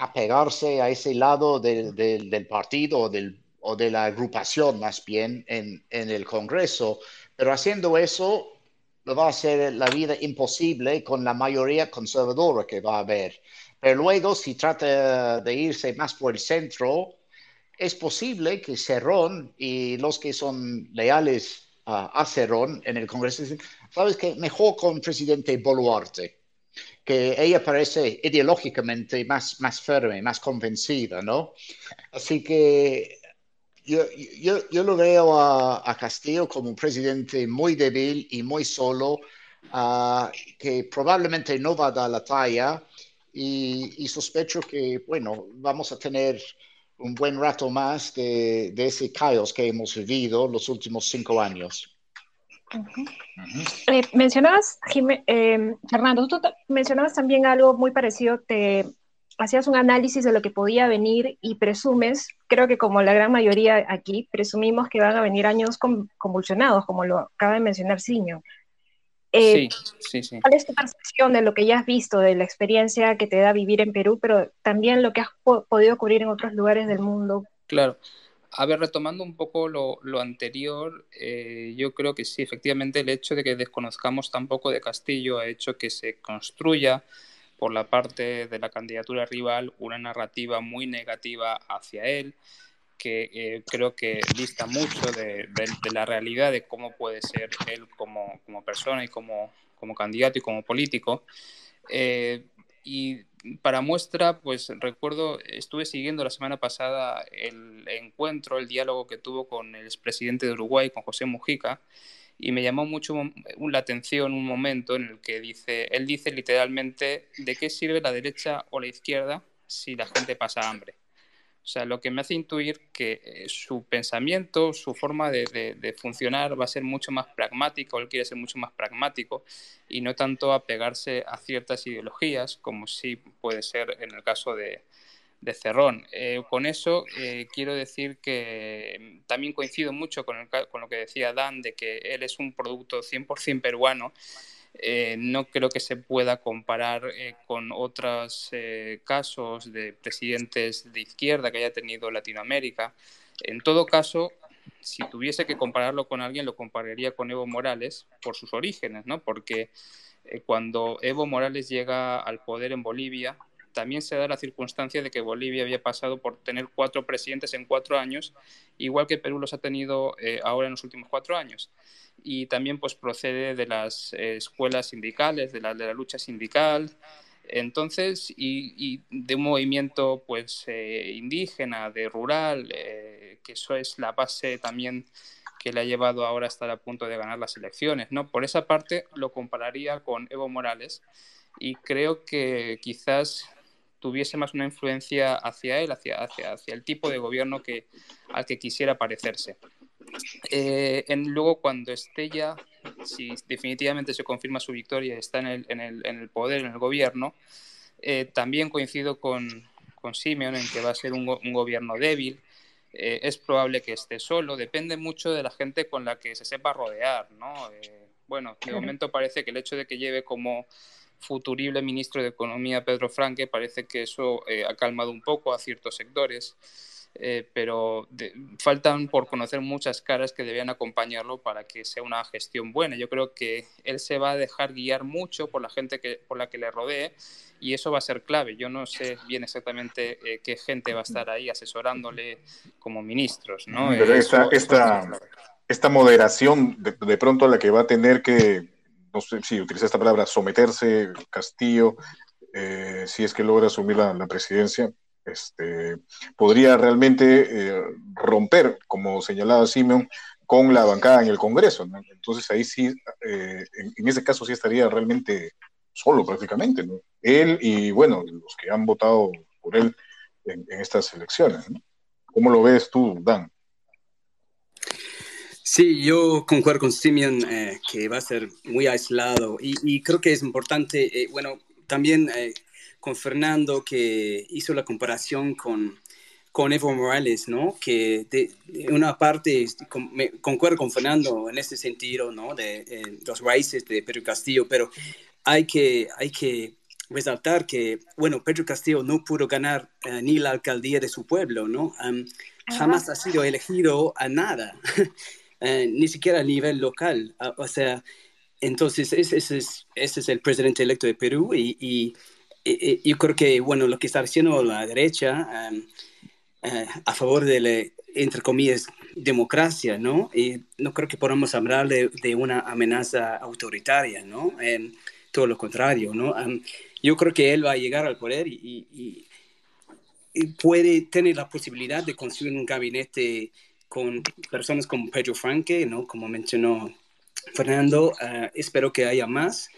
apegarse a ese lado del partido o, del, o, de la agrupación más bien en, en, el Congreso. Pero haciendo eso, lo va a hacer la vida imposible con la mayoría conservadora que va a haber. Pero luego, si trata de irse más por el centro, es posible que Cerrón y los que son leales a Cerrón en el Congreso dicen, sabes que mejor con presidente Boluarte, que ella parece ideológicamente más, más firme, más convencida, ¿no? Así que yo, yo, yo lo veo a, Castillo como un presidente muy débil y muy solo, uh, que probablemente no va a dar la talla y sospecho que, bueno, vamos a tener un buen rato más de, ese caos que hemos vivido los últimos cinco años. Eh, mencionabas, eh, Fernando, tú mencionabas también algo muy parecido, te hacías un análisis de lo que podía venir y presumes, creo que como la gran mayoría aquí, presumimos que van a venir años convulsionados, como lo acaba de mencionar Siño. Eh, sí, sí, ¿Cuál es tu percepción de lo que ya has visto, de la experiencia que te da vivir en Perú, pero también lo que has podido cubrir en otros lugares del mundo? Claro. A ver, retomando un poco lo, anterior, eh, yo creo que sí, efectivamente el hecho de que desconozcamos tampoco de Castillo ha hecho que se construya por la parte de la candidatura rival una narrativa muy negativa hacia él, que eh, creo que dista mucho de, la realidad de cómo puede ser él como, como persona y como, como, candidato y como político. Eh, y para muestra, pues recuerdo, estuve siguiendo la semana pasada el encuentro, el diálogo que tuvo con el expresidente de Uruguay, con José Mujica, y me llamó mucho la atención un momento en el que dice, él dice literalmente, ¿de qué sirve la derecha o la izquierda si la gente pasa hambre? O sea, lo que me hace intuir que eh, su pensamiento, su forma de, funcionar va a ser mucho más pragmático, él quiere ser mucho más pragmático y no tanto apegarse a ciertas ideologías, como sí puede ser en el caso de, Cerrón. Eh, con eso eh, quiero decir que también coincido mucho con, con lo que decía Dan, de que él es un producto 100% peruano eh, no creo que se pueda comparar eh, con otros eh, casos de presidentes de izquierda que haya tenido Latinoamérica. En todo caso, si tuviese que compararlo con alguien, lo compararía con Evo Morales por sus orígenes, ¿no? Porque cuando Evo Morales llega al poder en Bolivia, también se da la circunstancia de que Bolivia había pasado por tener cuatro presidentes en cuatro años, igual que Perú los ha tenido ahora en los últimos cuatro años y también pues procede de las eh, escuelas sindicales, de la, de la lucha sindical, entonces, y, de un movimiento pues eh, indígena, de rural, eh, que eso es la base también que le ha llevado ahora a estar a punto de ganar las elecciones, ¿no? Por esa parte lo compararía con Evo Morales y creo que quizás tuviese más una influencia hacia él, hacia, hacia, hacia el tipo de gobierno que, al que quisiera parecerse. Eh, en, luego, cuando esté ya, si definitivamente se confirma su victoria, está en el, en el, en el poder, en el gobierno, eh, también coincido con, con Simeon en que va a ser un, un gobierno débil. Eh, es probable que esté solo, depende mucho de la gente con la que se sepa rodear, ¿no? bueno, de momento parece que el hecho de que lleve como futurible ministro de Economía Pedro Franque parece que eso ha calmado un poco a ciertos sectores. Eh, pero faltan por conocer muchas caras que debían acompañarlo para que sea una gestión buena. Yo creo que él se va a dejar guiar mucho por la gente que, por la que le rodee y eso va a ser clave. Yo no sé bien exactamente eh, qué gente va a estar ahí asesorándole como ministros. ¿no? Pero esta, esta, moderación de, de, pronto la que va a tener que, no sé si utiliza esta palabra, someterse Castillo, eh, si es que logra asumir la, presidencia, este, podría realmente eh, romper, como señalaba Simeon, con la bancada en el Congreso. Entonces ahí sí, eh, en, ese caso sí estaría realmente solo prácticamente, Él y, bueno, los que han votado por él en, estas elecciones. ¿Cómo lo ves tú, Dan? Sí, yo concuerdo con Simeon eh, que va a ser muy aislado y, y creo que es importante, bueno, también con Fernando que hizo la comparación con, con Evo Morales, ¿no? Que de, una parte concuerdo con Fernando en ese sentido, ¿no? De, los raíces de Pedro Castillo, pero hay que, hay que resaltar que, bueno, Pedro Castillo no pudo ganar eh, ni la alcaldía de su pueblo, ¿no? jamás ha sido elegido a nada, (laughs) eh, ni siquiera a nivel local. o sea, entonces ese, es, ese es el presidente electo de Perú y yo creo que, bueno, lo que está haciendo la derecha em, eh, a favor de la, entre comillas, democracia, ¿no? Y no creo que podamos hablar de, de una amenaza autoritaria, ¿no? Em, todo lo contrario, ¿no? Em, yo creo que él va a llegar al poder y, y, puede tener la posibilidad de construir un gabinete con personas como Pedro Franque, ¿no? Como mencionó Fernando, eh, espero que haya más.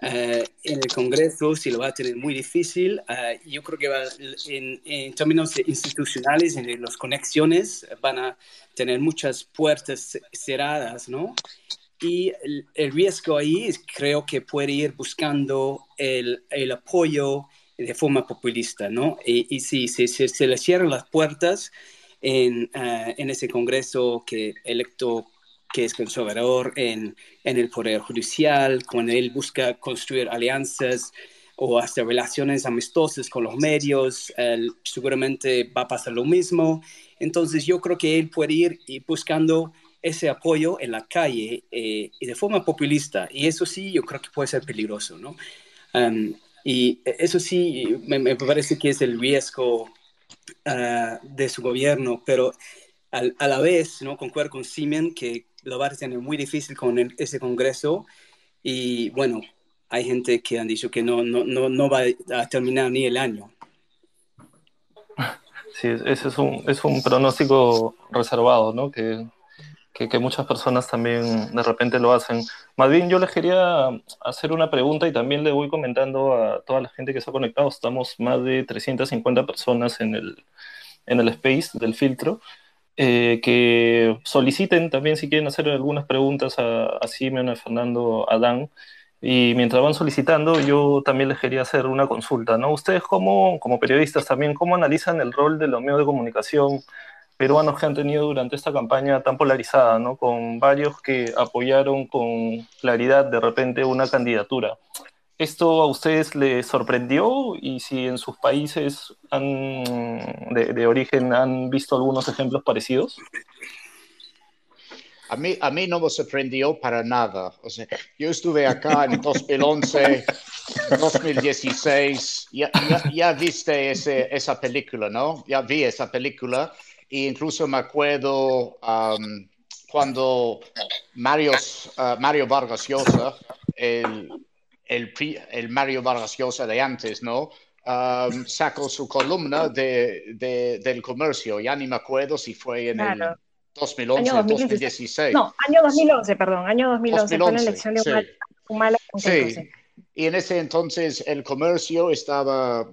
Eh, en el Congreso sí lo va a tener muy difícil. Eh, yo creo que va, en, términos institucionales, en las conexiones, van a tener muchas puertas cerradas, ¿no? Y el, riesgo ahí es, creo que puede ir buscando el, el apoyo de forma populista, ¿no? Y, si, se le cierran las puertas en, eh, en ese Congreso que electo que es conservador en, en el Poder Judicial, cuando él busca construir alianzas o hacer relaciones amistosas con los medios, seguramente va a pasar lo mismo. Entonces yo creo que él puede ir buscando ese apoyo en la calle eh, y de forma populista. Y eso sí, yo creo que puede ser peligroso, ¿no? Um, y eso sí, me, parece que es el riesgo uh, de su gobierno, pero a la vez, ¿no? Concuerdo con Simen que lo va a tener muy difícil con ese Congreso. Y bueno, hay gente que han dicho que no, no, no, no va a terminar ni el año. Sí, ese es un, es un pronóstico reservado, ¿no? Que que, muchas personas también de repente lo hacen. Más bien yo les quería hacer una pregunta y también le voy comentando a toda la gente que se ha conectado. Estamos más de 350 personas en el, en el space del filtro. Eh, que soliciten también si quieren hacer algunas preguntas a, a Simeon, a Fernando, a Dan. Y mientras van solicitando, yo también les quería hacer una consulta, ¿no? Ustedes como, como periodistas también, ¿cómo analizan el rol de los medios de comunicación peruanos que han tenido durante esta campaña tan polarizada, ¿no? con varios que apoyaron con claridad de repente una candidatura. ¿Esto a ustedes les sorprendió? Y si en sus países de, origen han visto algunos ejemplos parecidos. A mí, a mí no me sorprendió para nada. O sea, yo estuve acá en (laughs) 2011, 2016, ya, ya, ya viste ese, esa película, ¿no? Ya vi esa película e incluso me acuerdo um, cuando Mario, uh, Mario Vargas Llosa, el, el, el, Mario Vargas Llosa de antes, ¿no? Um, sacó su columna de, de, del comercio. Ya ni me acuerdo si fue en el 2011 o 2016. No, año 2011, perdón, año 2011, 2011 fue la elección de Humala. Sí. Y en ese entonces el comercio estaba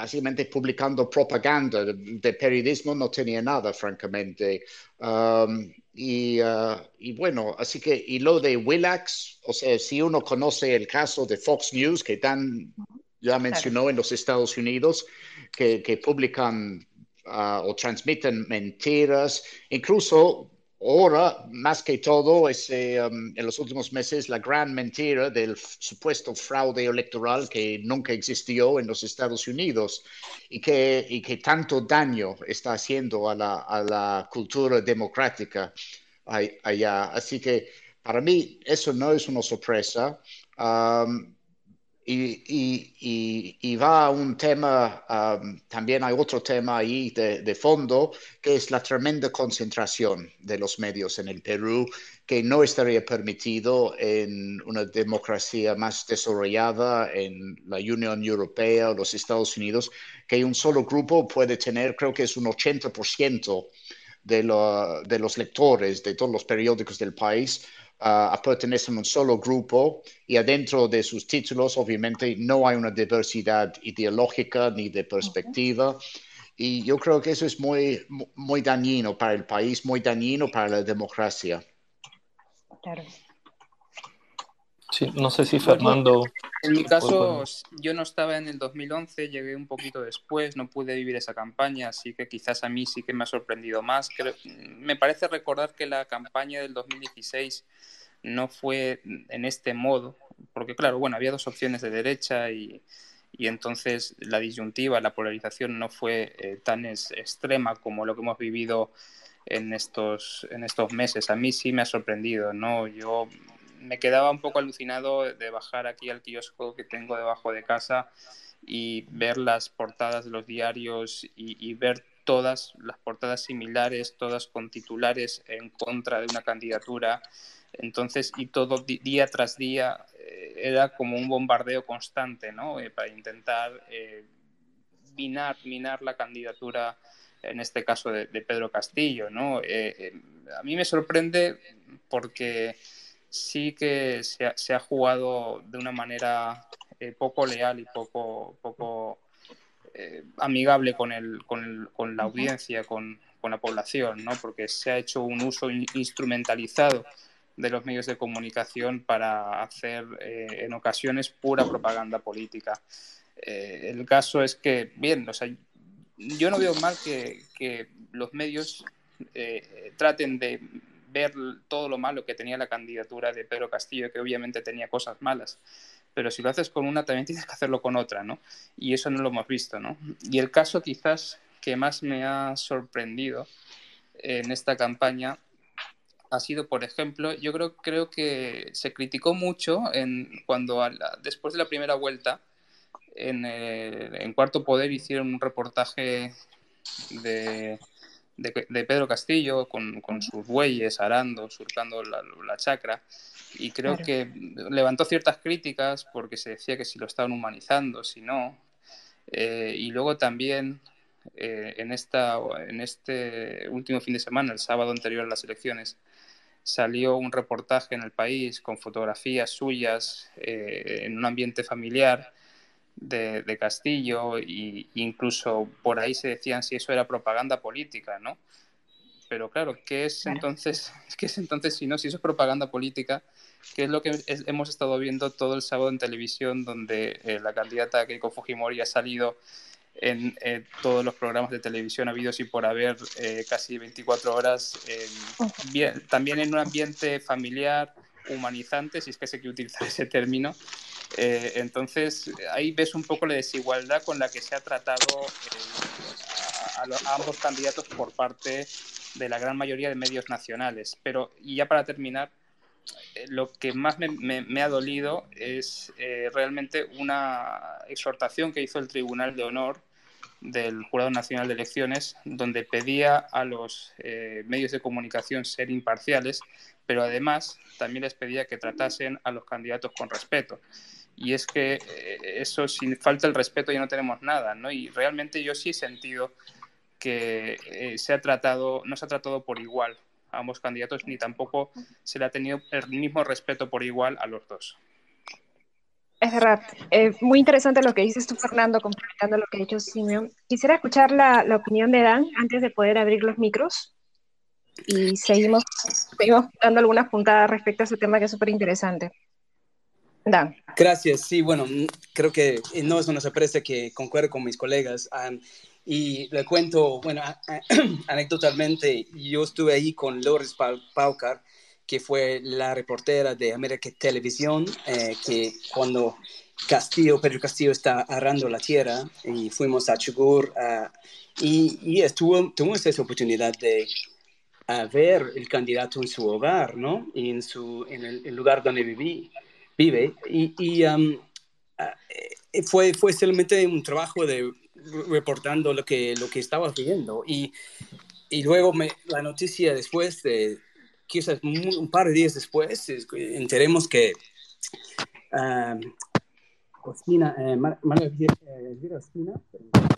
básicamente publicando propaganda de, periodismo no tenía nada, francamente. Um, y, uh, y, bueno, así que, y lo de Willax, o sea, si uno conoce el caso de Fox News, que Dan ya mencionó en los Estados Unidos, que, que publican uh, o transmiten mentiras, incluso Ahora, más que todo, ese, um, en los últimos meses, la gran mentira del supuesto fraude electoral que nunca existió en los Estados Unidos y que, y que tanto daño está haciendo a la, a la cultura democrática allá. Así que para mí eso no es una sorpresa. Um, y, va a un tema, um, también hay otro tema ahí de, fondo, que es la tremenda concentración de los medios en el Perú, que no estaría permitido en una democracia más desarrollada, en la Unión Europea o los Estados Unidos, que un solo grupo puede tener, creo que es un 80% de, de los lectores de todos los periódicos del país uh, pertenecen a un solo grupo y adentro de sus títulos obviamente no hay una diversidad ideológica ni de perspectiva. Y yo creo que eso es muy, muy dañino para el país, muy dañino para la democracia. Claro. Sí, no sé si Fernando... En mi caso, yo no estaba en el 2011, llegué un poquito después, no pude vivir esa campaña, así que quizás a mí sí que me ha sorprendido más. me parece recordar que la campaña del 2016 no fue en este modo, porque claro, bueno, había dos opciones de derecha y, entonces la disyuntiva, la polarización no fue eh, tan extrema como lo que hemos vivido en estos, en estos meses. A mí sí me ha sorprendido, ¿no? Yo me quedaba un poco alucinado de bajar aquí al kiosco que tengo debajo de casa y ver las portadas de los diarios y ver todas las portadas similares, todas con titulares en contra de una candidatura entonces, y todo día tras día eh, era como un bombardeo constante, ¿no? Eh, para intentar eh, minar, minar la candidatura, en este caso de, Pedro Castillo, ¿no? a mí me sorprende porque sí que se ha, jugado de una manera poco leal y poco, poco amigable con, el, con, el, con la audiencia, con, con, la población, ¿no? Porque se ha hecho un uso instrumentalizado de los medios de comunicación para hacer eh, en ocasiones pura propaganda política. Eh, el caso es que, bien, o sea, yo no veo mal que, que los medios eh, traten de ver todo lo malo que tenía la candidatura de Pedro Castillo, que obviamente tenía cosas malas. Pero si lo haces con una, también tienes que hacerlo con otra, ¿no? Y eso no lo hemos visto, ¿no? Y el caso quizás que más me ha sorprendido en esta campaña ha sido, por ejemplo, yo creo, creo que se criticó mucho en, cuando después de la primera vuelta, en, en Cuarto Poder hicieron un reportaje de, de, Pedro Castillo con, con, sus bueyes arando, surcando la, la chacra. Y creo que levantó ciertas críticas porque se decía que si lo estaban humanizando, si no. Eh, y luego también eh, en, esta, en este último fin de semana, el sábado anterior a las elecciones, salió un reportaje en el país con fotografías suyas eh, en un ambiente familiar de, Castillo e incluso por ahí se decían si eso era propaganda política, ¿no? Pero claro, ¿qué es entonces, (laughs) qué es entonces si no, si eso es propaganda política? ¿Qué es lo que hemos estado viendo todo el sábado en televisión donde eh, la candidata Keiko Fujimori ha salido en todos los programas de televisión habidos y por haber eh, casi 24 horas, también en un ambiente familiar, humanizante, si es que se quiere utilizar (laughs) ese término, eh, entonces, ahí ves un poco la desigualdad con la que se ha tratado eh, a, ambos candidatos por parte de la gran mayoría de medios nacionales. Pero, y ya para terminar, eh, lo que más me, ha dolido es realmente una exhortación que hizo el Tribunal de Honor del Jurado Nacional de Elecciones, donde pedía a los medios de comunicación ser imparciales, pero además también les pedía que tratasen a los candidatos con respeto y es que eh, eso sin falta el respeto ya no tenemos nada, ¿no? Y realmente yo sí he sentido que eh, se ha tratado, no se ha tratado por igual a ambos candidatos, ni tampoco se le ha tenido el mismo respeto por igual a los dos. Es verdad. Eh, muy interesante lo que dices tú, Fernando, complementando lo que ha dicho Simeon. Quisiera escuchar la, la, opinión de Dan antes de poder abrir los micros. Y seguimos, seguimos dando algunas puntadas respecto a ese tema que es súper interesante. Gracias, sí, bueno, mm, creo que no es una sorpresa que concuerdo con mis colegas. y le cuento, bueno, (clears throat) anécdotamente, yo estuve ahí con Loris Paucar, que fue la reportera de América Televisión, eh, que cuando Castillo, Pedro Castillo está arrando la tierra y fuimos a Chugur y, y estuvo, tuvimos esa oportunidad de ver el candidato en su hogar, ¿no? Y en, su, en el lugar donde viví vive. Y, um, ah, eh, fue, fue solamente un trabajo de reportando lo que, lo que estaba viendo. Y, y luego me, la noticia después, de, quizás un, par de días después, enteremos que uh, Costina, eh,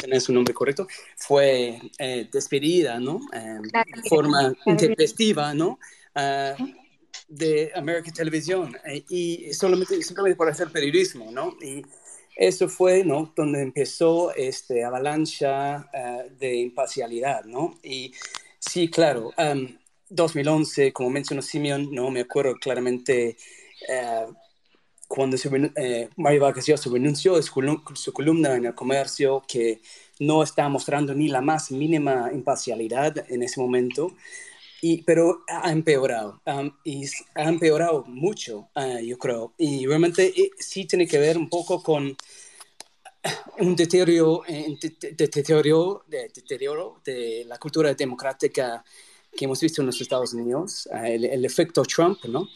eh su nombre correcto, fue eh, despedida, ¿no? de forma intempestiva, ¿no? Uh, de American Televisión eh, y solamente, simplemente por hacer periodismo, ¿no? Y eso fue, ¿no? Donde empezó este avalancha uh, de imparcialidad, ¿no? Y sí, claro, 2011, um, como mencionó Simeon, ¿no? Me acuerdo claramente uh, cuando se, uh, Mario Vargas Llosa renunció su, columna en el comercio que no estaba mostrando ni la más mínima imparcialidad en ese momento pero ha empeorado, y ha empeorado mucho, ah, yo creo. Y realmente eh, sí tiene que ver un poco con un deterioro, eh, deterioro, de, deterioro de la cultura democrática que hemos visto en los Estados Unidos, ah, el, efecto Trump, ¿no?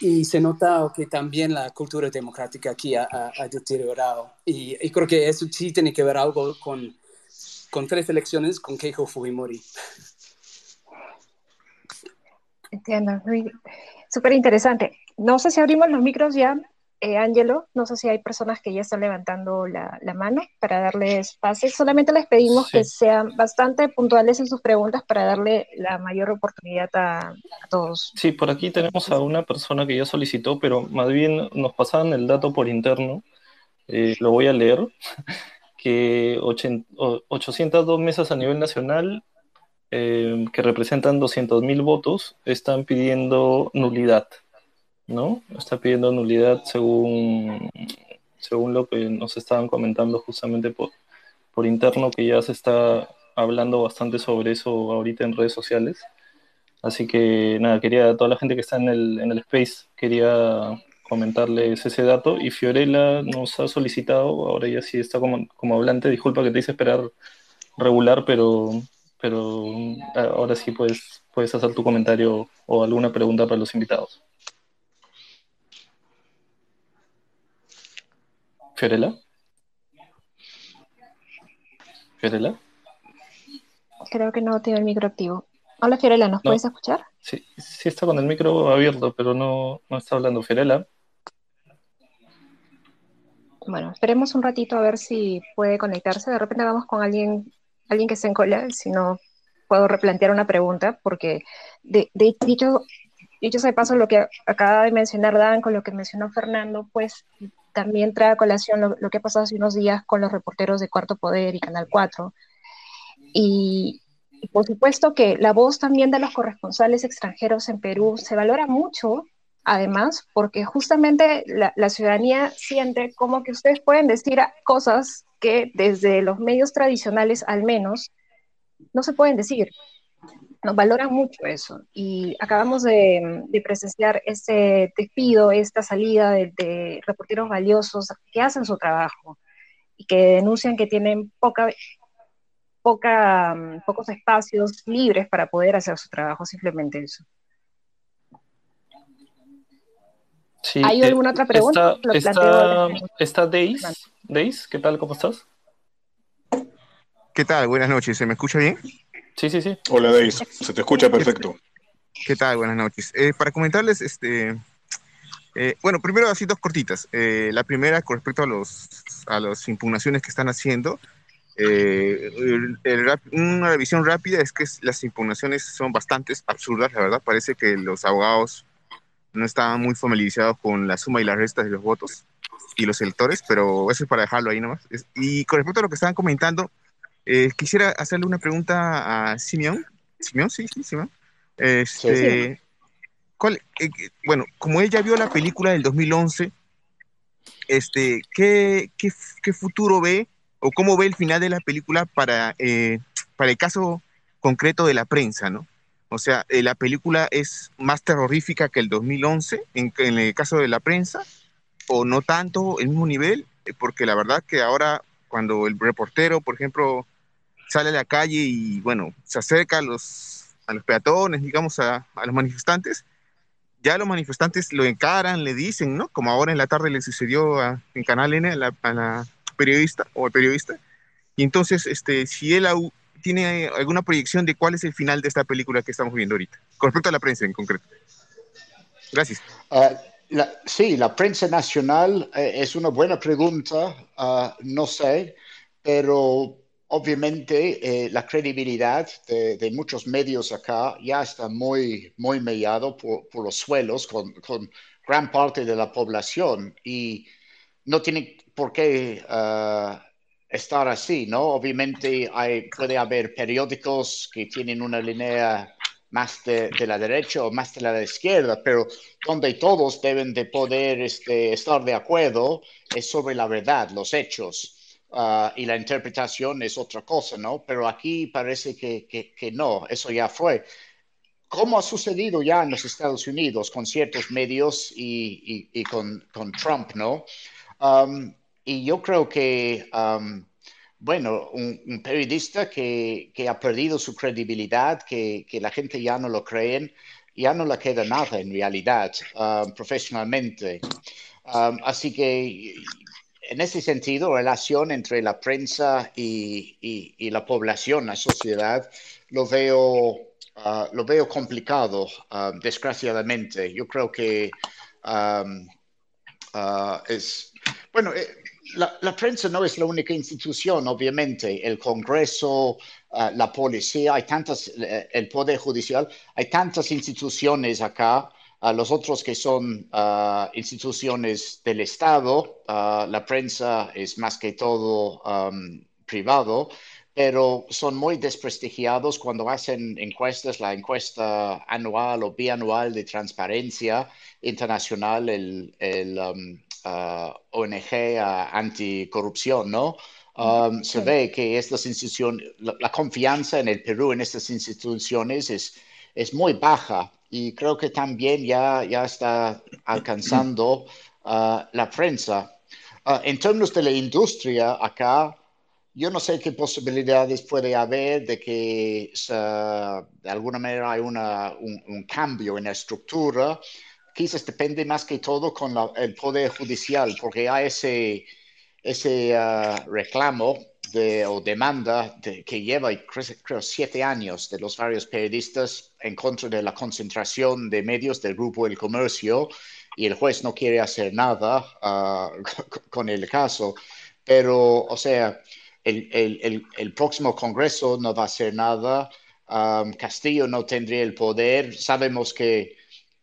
Y se nota que también la cultura democrática aquí ha, deteriorado. Y, creo que eso sí tiene que ver algo con, con tres elecciones con Keiko Fujimori. Entiendo, súper interesante. No sé si abrimos los micros ya, eh, Ángelo, no sé si hay personas que ya están levantando la, mano para darles pase. Solamente les pedimos que sean bastante puntuales en sus preguntas para darle la mayor oportunidad a, todos. Sí, por aquí tenemos a una persona que ya solicitó, pero más bien nos pasaban el dato por interno. Eh, lo voy a leer, (laughs) que 802 mesas a nivel nacional eh, que representan 200.000 votos están pidiendo nulidad, ¿no? Está pidiendo nulidad según, según lo que nos estaban comentando justamente por, por interno, que ya se está hablando bastante sobre eso ahorita en redes sociales. Así que nada, quería, a toda la gente que está en el, en el space, quería comentarles ese dato. Y Fiorella nos ha solicitado, ahora ya sí está como, como hablante, disculpa que te hice esperar regular, pero, pero ahora sí puedes, puedes hacer tu comentario o alguna pregunta para los invitados. Fiorella. Fiorella. Creo que no tiene el micro activo. Hola Fiorella, ¿nos puedes escuchar? Sí, sí está con el micro abierto, pero no, no está hablando Fiorella. Bueno, esperemos un ratito a ver si puede conectarse. De repente vamos con alguien, alguien que esté en cola, si no puedo replantear una pregunta, porque de, dicho, dicho de paso, lo que acaba de mencionar Dan con lo que mencionó Fernando, pues también trae a colación lo, que ha pasado hace unos días con los reporteros de Cuarto Poder y Canal 4. Y, por supuesto que la voz también de los corresponsales extranjeros en Perú se valora mucho, además, porque justamente la, la ciudadanía siente como que ustedes pueden decir cosas que desde los medios tradicionales al menos no se pueden decir nos valoran mucho eso. Y acabamos de, presenciar este despido, esta salida de, reporteros valiosos que hacen su trabajo y que denuncian que tienen poca, poca, pocos espacios libres para poder hacer su trabajo, simplemente eso. ¿Hay eh, alguna otra pregunta? Está, está, Deis. ¿qué tal? ¿Cómo estás? ¿Qué tal? Buenas noches. ¿Se me escucha bien? Sí, sí, sí. Hola, Deis. Se te escucha perfecto. ¿Qué tal? Buenas noches. Eh, para comentarles, este, eh, bueno, primero así dos cortitas. Eh, la primera con respecto a, los, a las impugnaciones que están haciendo. una revisión rápida es que las impugnaciones son bastante absurdas, la verdad. Parece que los abogados no estaban muy familiarizados con la suma y las restas de los votos y los electores, pero eso es para dejarlo ahí nomás. Y con respecto a lo que estaban comentando, eh, quisiera hacerle una pregunta a Simeón. Simeón, sí, sí, Simeón. Este, ¿cuál, eh, bueno, como ella vio la película del 2011, este, ¿qué, qué, qué futuro ve o cómo ve el final de la película para, eh, para el caso concreto de la prensa, ¿no? O sea, la película es más terrorífica que el 2011 en, en, el caso de la prensa, o no tanto el mismo nivel, porque la verdad que ahora cuando el reportero, por ejemplo, sale a la calle y, bueno, se acerca a los, a los peatones, digamos, a, a los manifestantes, ya los manifestantes lo encaran, le dicen, ¿no? Como ahora en la tarde le sucedió en Canal N a la, periodista o al periodista. Y entonces, este, si él tiene alguna proyección de cuál es el final de esta película que estamos viendo ahorita, con respecto a la prensa en concreto. Gracias. Ah, sí, la prensa nacional eh, es una buena pregunta, ah, no sé, pero obviamente eh, la credibilidad de, muchos medios acá ya está muy, muy mellado por, los suelos con, gran parte de la población y no tiene por qué ah, estar así, ¿no? Obviamente hay, puede haber periódicos que tienen una línea más de, la derecha o más de la izquierda, pero donde todos deben de poder este, estar de acuerdo es sobre la verdad, los hechos. Ah, y la interpretación es otra cosa, ¿no? Pero aquí parece que, que, no, eso ya fue. ¿Cómo ha sucedido ya en los Estados Unidos con ciertos medios y, y, con, con, Trump, ¿no? Um, y yo creo que, um, bueno, un, periodista que, que, ha perdido su credibilidad, que, que, la gente ya no lo cree, ya no le queda nada en realidad, um, profesionalmente. así que en ese sentido, relación entre la prensa y, la población, la sociedad, lo veo, ah, lo veo complicado, ah, desgraciadamente. Yo creo que ah, es, bueno, eh, la, prensa no es la única institución, obviamente. El Congreso, la policía, hay tantas, eh, el Poder Judicial, hay tantas instituciones acá a los otros que son ah, instituciones del Estado, ah, la prensa es más que todo privado, pero son muy desprestigiados cuando hacen encuestas, la encuesta anual o bianual de transparencia internacional, el, ah, ONG anticorrupción, ¿no? se ve que estas instituciones, la, confianza en el Perú en estas instituciones es es muy baja y creo que también ya, ya está alcanzando ah, la prensa. Ah, en términos de la industria acá, yo no sé qué posibilidades puede haber de que de alguna manera hay una, un, cambio en la estructura. Quizás depende más que todo con el Poder Judicial, porque hay ese, ese ah, reclamo de, o demanda que lleva, creo, siete años de los varios periodistas en contra de la concentración de medios del Grupo El Comercio y el juez no quiere hacer nada ah, (laughs) con el caso. Pero, o sea, el, el, el, próximo Congreso no va a hacer nada. Ah, Castillo no tendría el poder. Sabemos que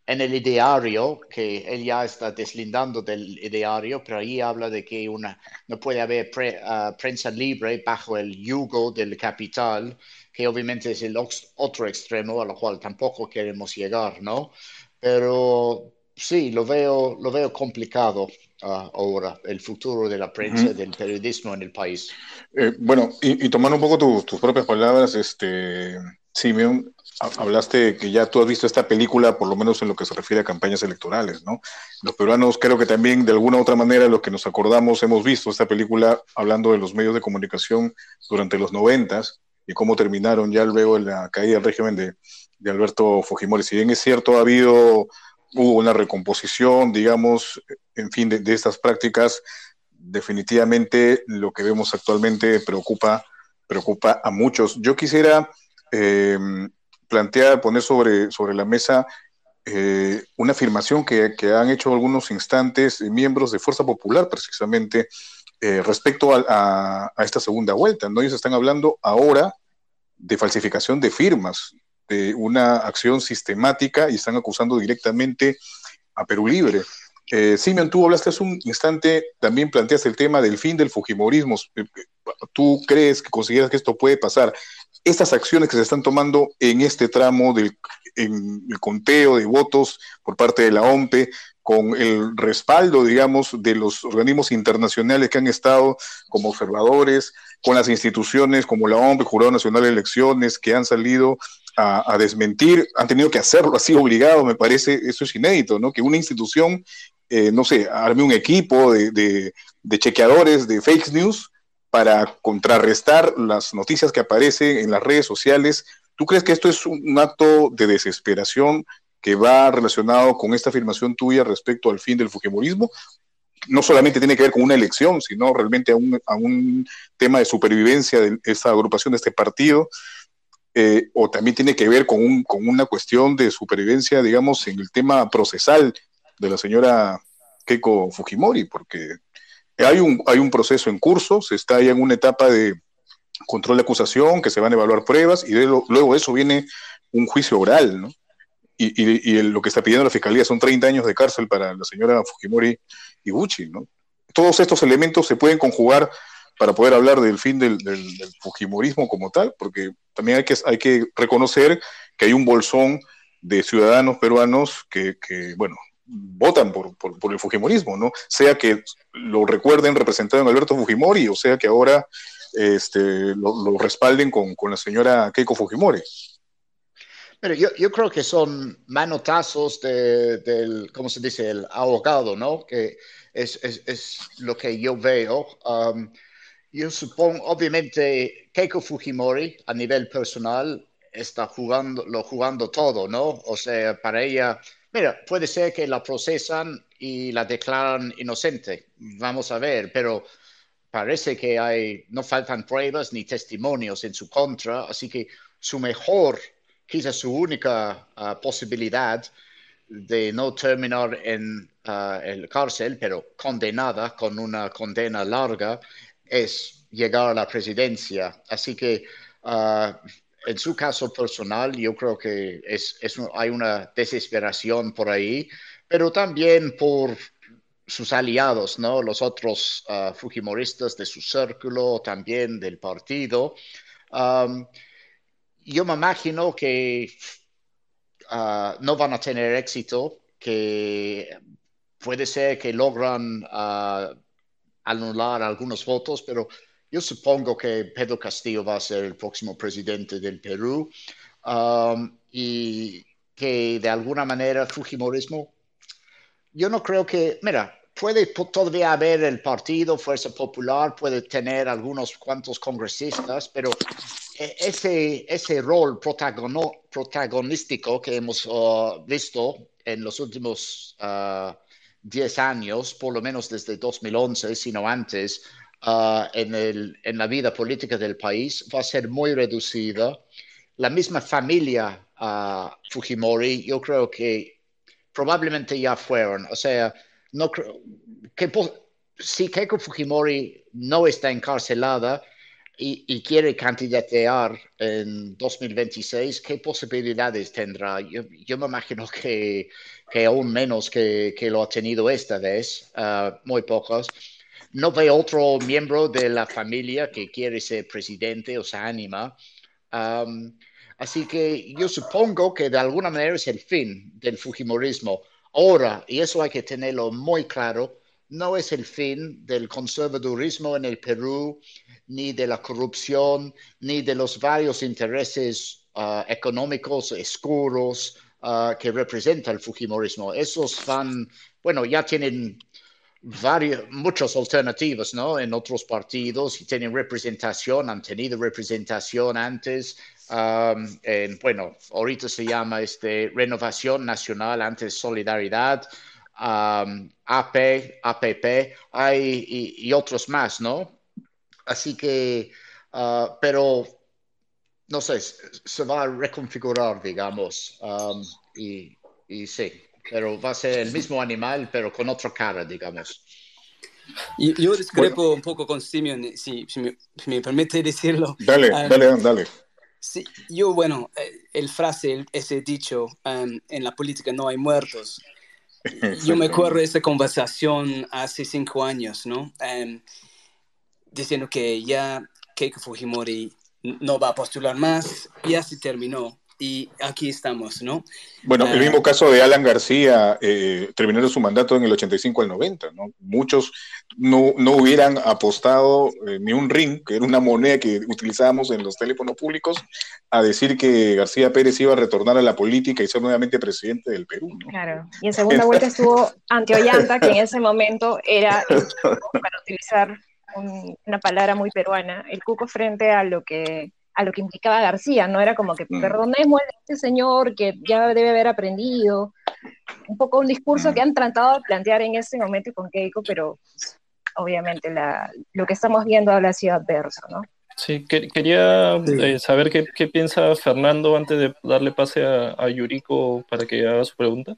en el ideario, que él ya está deslindando del ideario, pero ahí habla de que una, no puede haber ah, prensa libre bajo el yugo del capital, que obviamente es el otro extremo a lo cual tampoco queremos llegar, ¿no? Pero sí, lo veo, lo veo complicado ah, ahora, el futuro de la prensa, del periodismo en el país. Eh, bueno, y, tomando un poco tus propias palabras, este, Simeon, hablaste que ya tú has visto esta película, por lo menos en lo que se refiere a campañas electorales, ¿no? Los peruanos creo que también de alguna u otra manera, lo que nos acordamos, hemos visto esta película hablando de los medios de comunicación durante los noventas y cómo terminaron ya luego en la caída del régimen de, de Alberto Fujimori. Si bien es cierto, ha habido, hubo una recomposición, digamos, en fin, de, estas prácticas, definitivamente lo que vemos actualmente preocupa, preocupa a muchos. Yo quisiera... Eh, plantear, poner sobre, sobre la mesa eh, una afirmación que, han hecho algunos instantes miembros de Fuerza Popular, precisamente, eh, respecto a, esta segunda vuelta. ¿no? Ellos están hablando ahora de falsificación de firmas, de una acción sistemática y están acusando directamente a Perú Libre. Eh, Simeon, tú hablaste hace un instante, también planteaste el tema del fin del Fujimorismo. Eh, ¿Tú crees que consideras que esto puede pasar? estas acciones que se están tomando en este tramo del conteo de votos por parte de la OMPE, con el respaldo, digamos, de los organismos internacionales que han estado como observadores, con las instituciones como la OMPE, Jurado Nacional de Elecciones, que han salido a, desmentir, han tenido que hacerlo así obligado, me parece, eso es inédito, ¿no? Que una institución, eh, no sé, arme un equipo de, chequeadores de fake news para contrarrestar las noticias que aparecen en las redes sociales. ¿Tú crees que esto es un acto de desesperación que va relacionado con esta afirmación tuya respecto al fin del Fujimorismo? No solamente tiene que ver con una elección, sino realmente a un, tema de supervivencia de esta agrupación, de este partido, eh, o también tiene que ver con una cuestión de supervivencia, digamos, en el tema procesal de la señora Keiko Fujimori, porque hay un, hay un proceso en curso, se está ya en una etapa de control de acusación, que se van a evaluar pruebas, y luego de eso viene un juicio oral, ¿no? Y, y, lo que está pidiendo la fiscalía son 30 años de cárcel para la señora Fujimori Iguchi, ¿no? Todos estos elementos se pueden conjugar para poder hablar del fin del, Fujimorismo como tal, porque también hay que, hay que reconocer que hay un bolsón de ciudadanos peruanos que bueno, votan por, por, el Fujimorismo, ¿no? Sea que lo recuerden representado en Alberto Fujimori, o sea que ahora este, lo, respalden con, con, la señora Keiko Fujimori. Pero yo, yo creo que son manotazos de, del, ¿cómo se dice?, el abogado, ¿no? Que es, es, es lo que yo veo. Um, yo supongo, obviamente, Keiko Fujimori, a nivel personal, está jugando, lo jugando todo, ¿no? O sea, para ella Mira, puede ser que la procesan y la declaran inocente. Vamos a ver, pero parece que hay, no faltan pruebas ni testimonios en su contra, así que su mejor, quizás su única ah, posibilidad de no terminar en uh, el cárcel, pero condenada con una condena larga, es llegar a la presidencia. Así que ah, en su caso personal, yo creo que es, hay una desesperación por ahí, pero también por sus aliados. Los otros uh, Fujimoristas de su círculo, también del partido. Yo me imagino que uh, no van a tener éxito, que puede ser que logran uh, anular algunos votos, pero yo supongo que Pedro Castillo va a ser el próximo presidente del Perú. um, y que de alguna manera Fujimorismo, yo no creo que, mira, puede todavía haber el partido Fuerza Popular, puede tener algunos cuantos congresistas, pero e, ese, ese rol protagonístico que hemos uh, visto en los últimos 10 uh, años, por lo menos desde 2011, sino antes, uh, en, el, en la vida política del país, va a ser muy reducida. La misma familia Fujimori, yo creo que probablemente ya fueron, o sea, no creo que si Keiko Fujimori no está encarcelada y, quiere candidatear en 2026, ¿qué posibilidades tendrá? Yo, me imagino que, que aún menos que, que, lo ha tenido esta vez, uh, muy pocos. No veo otro miembro de la familia que quiere ser presidente o se anima. Así que yo supongo que de alguna manera es el fin del Fujimorismo. Ahora, y eso hay que tenerlo muy claro, no es el fin del conservadurismo en el Perú, ni de la corrupción, ni de los varios intereses uh, económicos oscuros uh, que representa el Fujimorismo. Esos van, bueno, ya tienen varios, muchas alternativas, ¿no? En otros partidos y tienen representación, han tenido representación antes. Um, en, bueno, ahorita se llama este, Renovación Nacional, antes Solidaridad, um, AP, APP, hay, y, otros más, ¿no? Así que, uh, pero, no sé, se va a reconfigurar, digamos, um, y, y sí, pero va a ser el mismo animal, pero con otra cara, digamos. Yo discrepo un poco con Simeon, si, me, permite decirlo. Dale, dale, dale. Sí, yo, bueno, eh, el frase, ese dicho, um, en la política no hay muertos. Yo me acuerdo de esa conversación hace cinco años, ¿no? Um, diciendo que ya Keiko Fujimori no va a postular más, ya se terminó y aquí estamos, ¿no? Bueno, el mismo caso de Alan García, eh, terminando su mandato en el 85 al 90, ¿no? Muchos no, no hubieran apostado eh, ni un ring, que era una moneda que utilizábamos en los teléfonos públicos, a decir que García Pérez iba a retornar a la política y ser nuevamente presidente del Perú, ¿no? Claro, y en segunda vuelta estuvo ante Ollanta, que en (laughs) ese momento era, para utilizar una palabra muy peruana, el cuco frente a lo que a lo que implicaba García, ¿no? Era como que mm. perdonemos a este señor que ya debe haber aprendido. Un poco un discurso que han tratado de plantear en ese momento con Keiko, pero obviamente la, lo que estamos viendo habla sido adverso, ¿no? Sí, quería eh, saber qué, qué, piensa Fernando antes de darle pase a, a Yuriko para que haga su pregunta.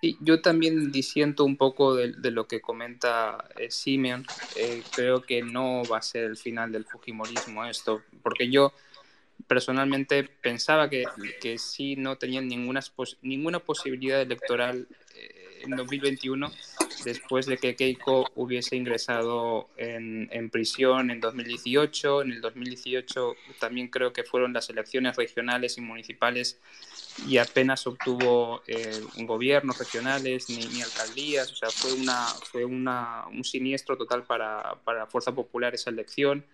Sí, yo también disiento un poco de, lo que comenta eh, Simeon. Eh, creo que no va a ser el final del Fujimorismo esto, porque yo personalmente pensaba que, que sí no tenían ninguna, ninguna posibilidad electoral eh, en 2021 después de que Keiko hubiese ingresado en, en, prisión en 2018. En el 2018 también creo que fueron las elecciones regionales y municipales y apenas obtuvo eh, gobiernos regionales ni, alcaldías, o sea, fue, una, fue una, un siniestro total para, para Fuerza Popular esa elección.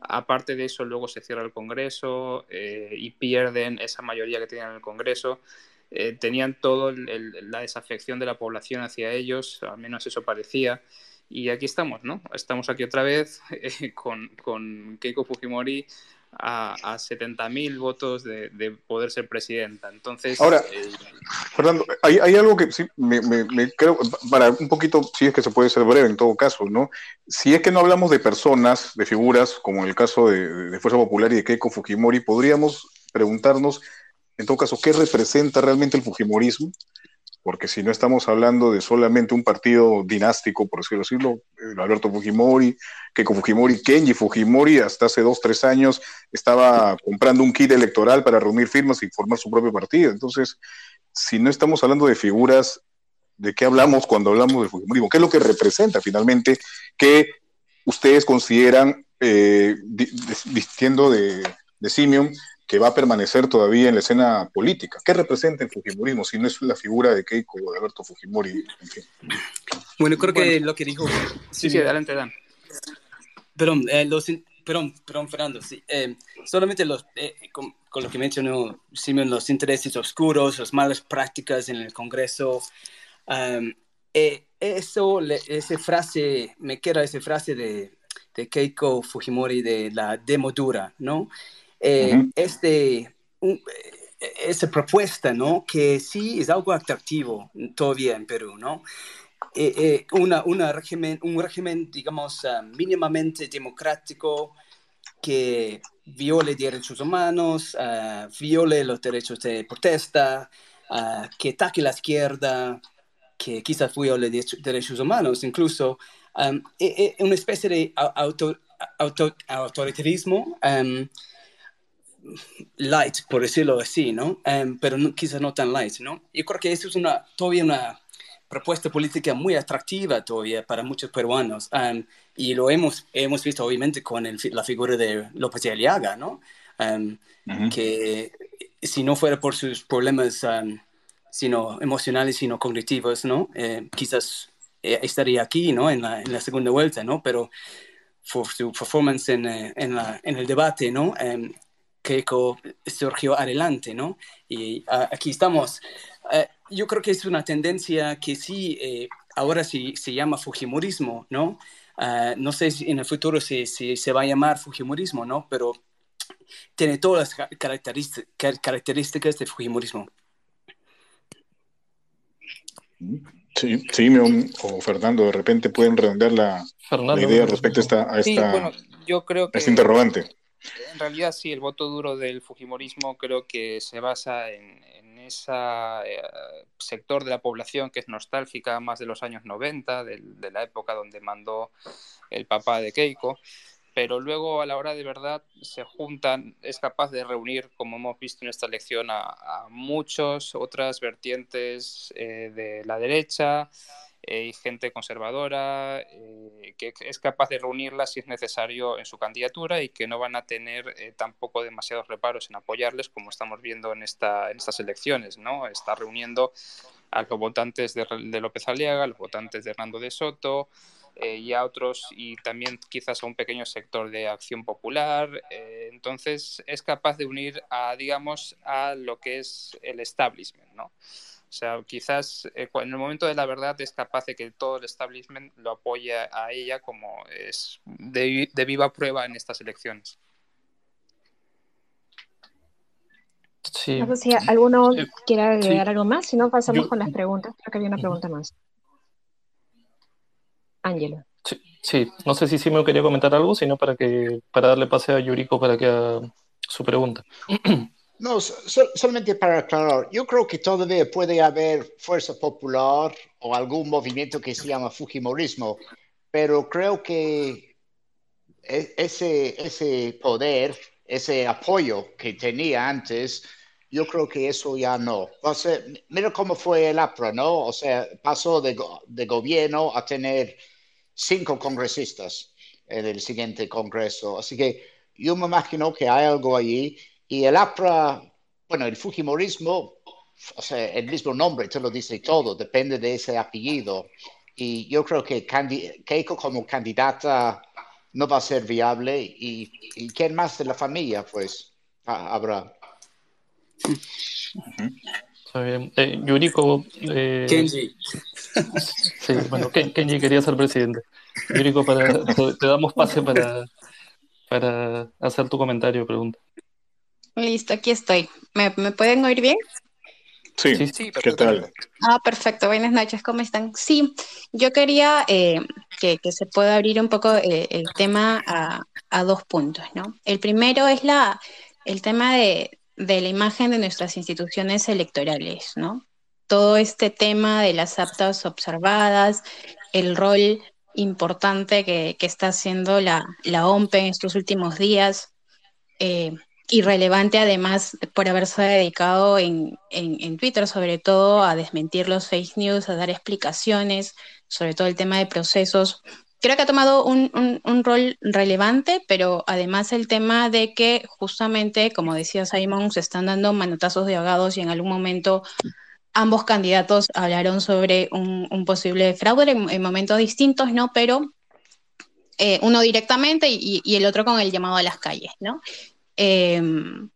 Aparte de eso, luego se cierra el Congreso eh, y pierden esa mayoría que tenían en el Congreso. Eh, tenían toda la desafección de la población hacia ellos, al menos eso parecía. Y aquí estamos, ¿no? Estamos aquí otra vez (laughs) con, con Keiko Fujimori a, a 70.000 votos de, de, poder ser presidenta. Entonces. Ahora, eh, Fernando, hay, hay, algo que sí me, me, creo, para un poquito, si es que se puede ser breve en todo caso, ¿no? Si es que no hablamos de personas, de figuras, como en el caso de, de Fuerza Popular y de Keiko Fujimori, podríamos preguntarnos, en todo caso, ¿qué representa realmente el Fujimorismo? porque si no estamos hablando de solamente un partido dinástico, por decirlo así, Alberto Fujimori, Keiko Fujimori, Kenji Fujimori, hasta hace dos, tres años estaba comprando un kit electoral para reunir firmas y formar su propio partido. Entonces, si no estamos hablando de figuras, ¿de qué hablamos cuando hablamos de Fujimori? ¿Qué es lo que representa finalmente que ustedes consideran, eh, de, de Simeon, que va a permanecer todavía en la escena política. ¿Qué representa el Fujimorismo si no es la figura de Keiko o de Alberto Fujimori? Bueno, creo que lo que dijo... Sí, sí, adelante, Dan. Perdón, eh, perdón, perdón, Fernando, sí. Eh, solamente los, eh, con lo que mencionó Simón, los intereses oscuros, las malas prácticas en el Congreso. Eh, eso, esa frase, me queda esa frase de, de, Keiko Fujimori de la demodura, ¿no? Eh, este, esa propuesta, ¿no? Que sí es algo atractivo todavía en Perú, ¿no? Eh, una, una régimen, un régimen, digamos, ah, mínimamente democrático que viole derechos humanos, uh, viole los derechos de protesta, uh, que ataque la izquierda, que quizás viole derechos humanos, incluso um, e, e, una especie de auto, auto, autoritarismo um, light, por decirlo así, ¿no? Um, pero no, quizás no tan light, ¿no? Yo creo que eso es una, todavía una propuesta política muy atractiva todavía para muchos peruanos. Um, y lo hemos, hemos visto obviamente con la figura de López de Aliaga, ¿no? Um, que si no fuera por sus problemas um, sino emocionales, sino cognitivos, ¿no? Eh, quizás eh, estaría aquí, ¿no? En la, en la, segunda vuelta, ¿no? Pero por su performance en, eh, en, la, en el debate, ¿no? Keiko surgió adelante, ¿no? Y aquí estamos yo creo que es una tendencia que sí, eh, ahora sí se llama Fujimorismo, ¿no? Ah, no sé si en el futuro si, se va a llamar Fujimorismo, ¿no? Pero tiene todas las características de Fujimorismo. Sí, sí, o Fernando, de repente pueden redondear la, idea respecto a esta, a esta, yo creo que, interrogante. En realidad sí, el voto duro del Fujimorismo creo que se basa en, ese eh, sector de la población que es nostálgica más de los años 90, de, la época donde mandó el papá de Keiko, pero luego a la hora de verdad se juntan, es capaz de reunir, como hemos visto en esta elección, a, a muchas otras vertientes eh, de la derecha, eh, y gente conservadora eh, que es capaz de reunirla si es necesario en su candidatura y que no van a tener eh, tampoco demasiados reparos en apoyarles como estamos viendo en, esta, en estas elecciones. ¿no? Está reuniendo a los votantes de, de López Aliaga, a los votantes de Hernando de Soto, y a otros y también quizás a un pequeño sector de acción popular. entonces es capaz de unir a, digamos, a lo que es el establishment, ¿no? O sea, quizás eh, en el momento de la verdad es capaz de que todo el establishment lo apoye a ella como es de, viva prueba en estas elecciones. Sí. No sé si alguno quiere agregar algo más, si no pasamos con las preguntas. Creo que había una pregunta más. Ángelo. Sí, no sé si sí me quería comentar algo, sino para que para darle pase a Yuriko para que haga su pregunta. (clears throat) No, solamente para aclarar, yo creo que todavía puede haber fuerza popular o algún movimiento que se llama Fujimorismo, pero creo que e, ese, ese poder, ese apoyo que tenía antes, yo creo que eso ya no. O sea, mira cómo fue el APRA, ¿no? O sea, pasó de, de gobierno a tener cinco congresistas en el siguiente congreso. Así que yo me imagino que hay algo allí y el APRA, bueno, el Fujimorismo, o sea, el mismo nombre te lo dice todo, depende de ese apellido. Y yo creo que Keiko como candidata no va a ser viable. ¿Y, y quién más de la familia, pues, habrá? Está bien. Eh, Yuriko. Eh, Kenji. (laughs) Sí, bueno, Kenji quería ser presidente. Yuriko, para, te, damos pase para, para hacer tu comentario o pregunta. Listo, aquí estoy. ¿Me, pueden oír bien? Sí, sí, ¿qué tal? Ah, perfecto. Buenas noches, ¿cómo están? Sí, yo quería eh, que, se pueda abrir un poco eh, el tema a, dos puntos, ¿no? El primero es la, el tema de, la imagen de nuestras instituciones electorales, ¿no? Todo este tema de las aptas observadas, el rol importante que, está haciendo la, la OMP en estos últimos días. Eh, irrelevante además por haberse dedicado en, Twitter sobre todo a desmentir los fake news, a dar explicaciones sobre todo el tema de procesos. Creo que ha tomado un, rol relevante, pero además el tema de que justamente, como decía Simon, se están dando manotazos de ahogados y en algún momento ambos candidatos hablaron sobre un, posible fraude en, momentos distintos, ¿no? Pero eh, uno directamente y, el otro con el llamado a las calles, ¿no? Em,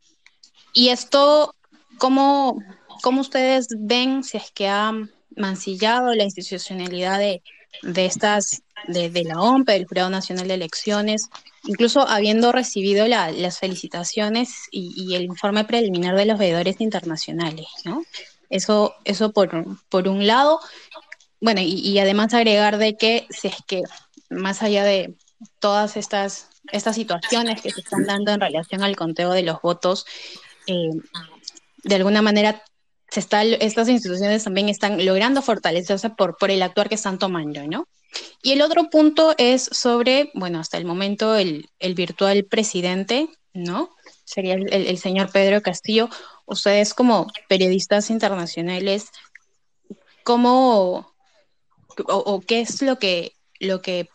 y esto, ¿cómo, ¿cómo ustedes ven si es que ha mancillado la institucionalidad de, de estas, de, de, la OMP, del Jurado Nacional de Elecciones, incluso habiendo recibido la, las felicitaciones y, y, el informe preliminar de los veedores internacionales, ¿no? Eso, eso por, por un lado. Bueno, y, y, además agregar de que si es que más allá de todas estas, estas situaciones que se están dando en relación al conteo de los votos, eh, de alguna manera se está, estas instituciones también están logrando fortalecerse por, por el actuar que están tomando, ¿no? Y el otro punto es sobre, bueno, hasta el momento el, el virtual presidente, ¿no? Sería el, el, señor Pedro Castillo. Ustedes como periodistas internacionales, ¿cómo o, o qué es lo que, lo que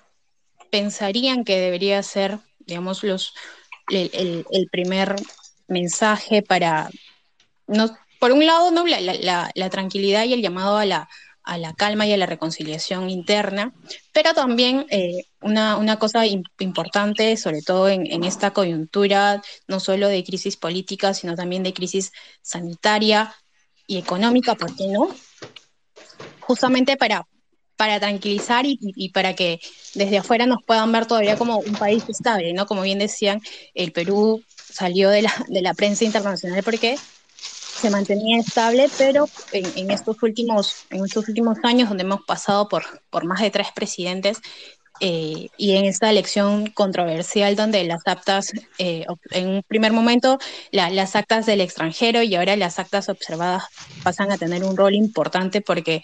pensarían que debería ser, digamos, los, el, primer mensaje para, no, por un lado, ¿no? La, tranquilidad y el llamado a la, a la calma y a la reconciliación interna, pero también eh, una, una, cosa importante, sobre todo en, en, esta coyuntura, no solo de crisis política, sino también de crisis sanitaria y económica, ¿por qué no? Justamente para, para tranquilizar y, y, para que desde afuera nos puedan ver todavía como un país estable, ¿no? Como bien decían, el Perú salió de la, de la prensa internacional porque se mantenía estable, pero en, en, estos últimos, en estos últimos años, donde hemos pasado por, por más de tres presidentes, eh, y en esta elección controversial donde las actas, eh, en un primer momento, la, las actas del extranjero y ahora las actas observadas pasan a tener un rol importante porque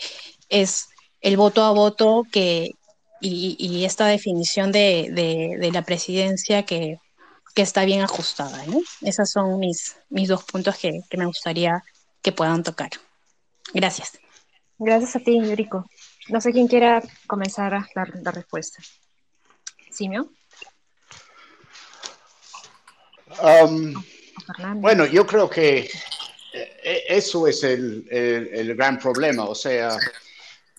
es el voto a voto que, y, y esta definición de, de, de la presidencia que que está bien ajustada. ¿no? Esos son mis, mis dos puntos que, que, me gustaría que puedan tocar. Gracias. Gracias a ti, Yuriko. No sé quién quiera comenzar a dar la respuesta. ¿Simio? Um, bueno, yo creo que eso es el, el, el, gran problema. O sea,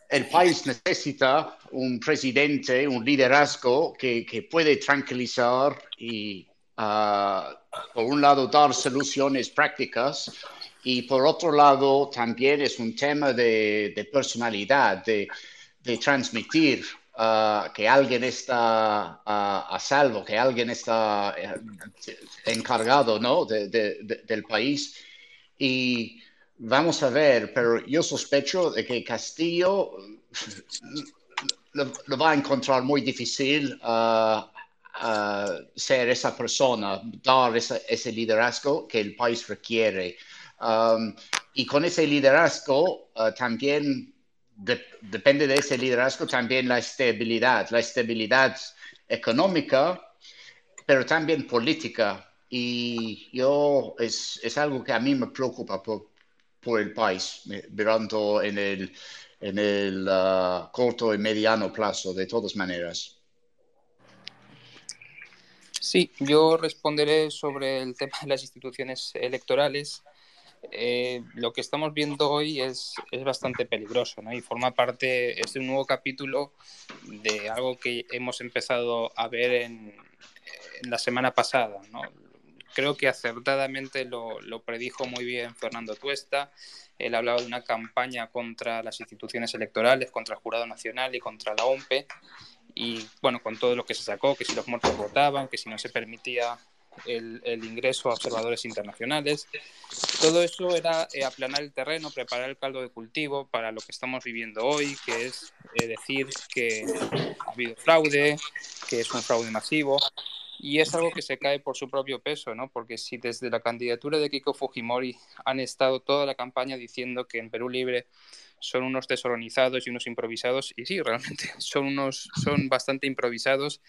el país necesita un presidente, un liderazgo que, que puede tranquilizar y uh, por un lado, dar soluciones prácticas y por otro lado, también es un tema de, personalidad, de, transmitir uh, que alguien está uh, a salvo, que alguien está eh, encargado ¿no? de, de, del país. Y vamos a ver, pero yo sospecho de que Castillo lo, va a encontrar muy difícil uh, ser esa persona, dar ese liderazgo que el país requiere. Um, y con ese liderazgo uh, también de, depende de ese liderazgo también la estabilidad, la estabilidad económica, pero también política. Y yo es, es algo que a mí me preocupa por el país, mirando en el, en el uh, corto y mediano plazo, de todas maneras. Sí, yo responderé sobre el tema de las instituciones electorales. Eh, lo que estamos viendo hoy es, es bastante peligroso ¿no? y forma parte, es un nuevo capítulo de algo que hemos empezado a ver en, en la semana pasada. ¿no? Creo que acertadamente lo, lo predijo muy bien Fernando Tuesta. Él hablaba de una campaña contra las instituciones electorales, contra el Jurado Nacional y contra la OMPE y bueno, con todo lo que se sacó, que si los muertos votaban, que si no se permitía el, el ingreso a observadores internacionales, todo eso era eh, aplanar el terreno, preparar el caldo de cultivo para lo que estamos viviendo hoy, que es eh, decir que ha habido fraude, que es un fraude masivo, y es algo que se cae por su propio peso, ¿no? Porque si desde la candidatura de Kiko Fujimori han estado toda la campaña diciendo que en Perú Libre son unos desorganizados y unos improvisados, y sí, realmente (laughs) son, unos, son bastante improvisados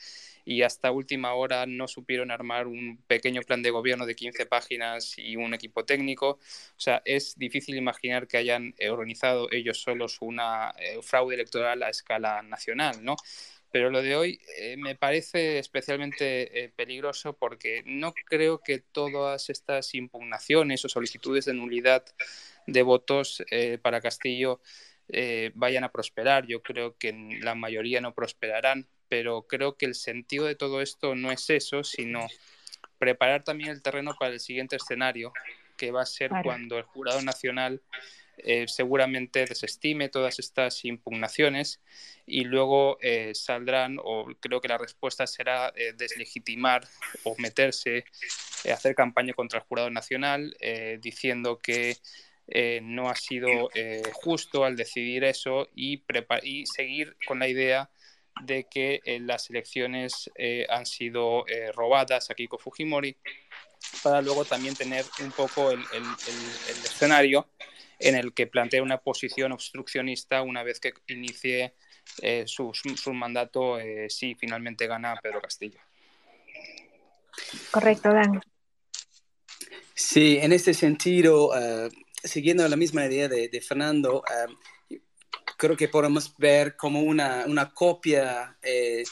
y hasta última hora no supieron armar un pequeño plan de gobierno de 15 páginas y un equipo técnico. O sea, es difícil imaginar que hayan organizado ellos solos una eh, fraude electoral a escala nacional, ¿no? Pero lo de hoy eh, me parece especialmente eh, peligroso porque no creo que todas estas impugnaciones o solicitudes de nulidad de votos eh, para Castillo eh, vayan a prosperar. Yo creo que la mayoría no prosperarán, pero creo que el sentido de todo esto no es eso, sino preparar también el terreno para el siguiente escenario, que va a ser cuando el jurado nacional eh, seguramente desestime todas estas impugnaciones y luego eh, saldrán, o creo que la respuesta será eh, deslegitimar o meterse, hacer campaña contra el jurado nacional diciendo que no ha sido justo al decidir eso y, y, seguir con la idea de que las elecciones han sido robadas a Kiko Fujimori para luego también tener un poco el, el escenario en el que plantea una posición obstruccionista una vez que inicie eh, su, su, mandato eh, si finalmente gana Pedro Castillo. Correcto, Dan. Sí, en ese sentido, uh, siguiendo la misma idea de, de Fernando, uh, creo que podemos ver como una, una copia eh,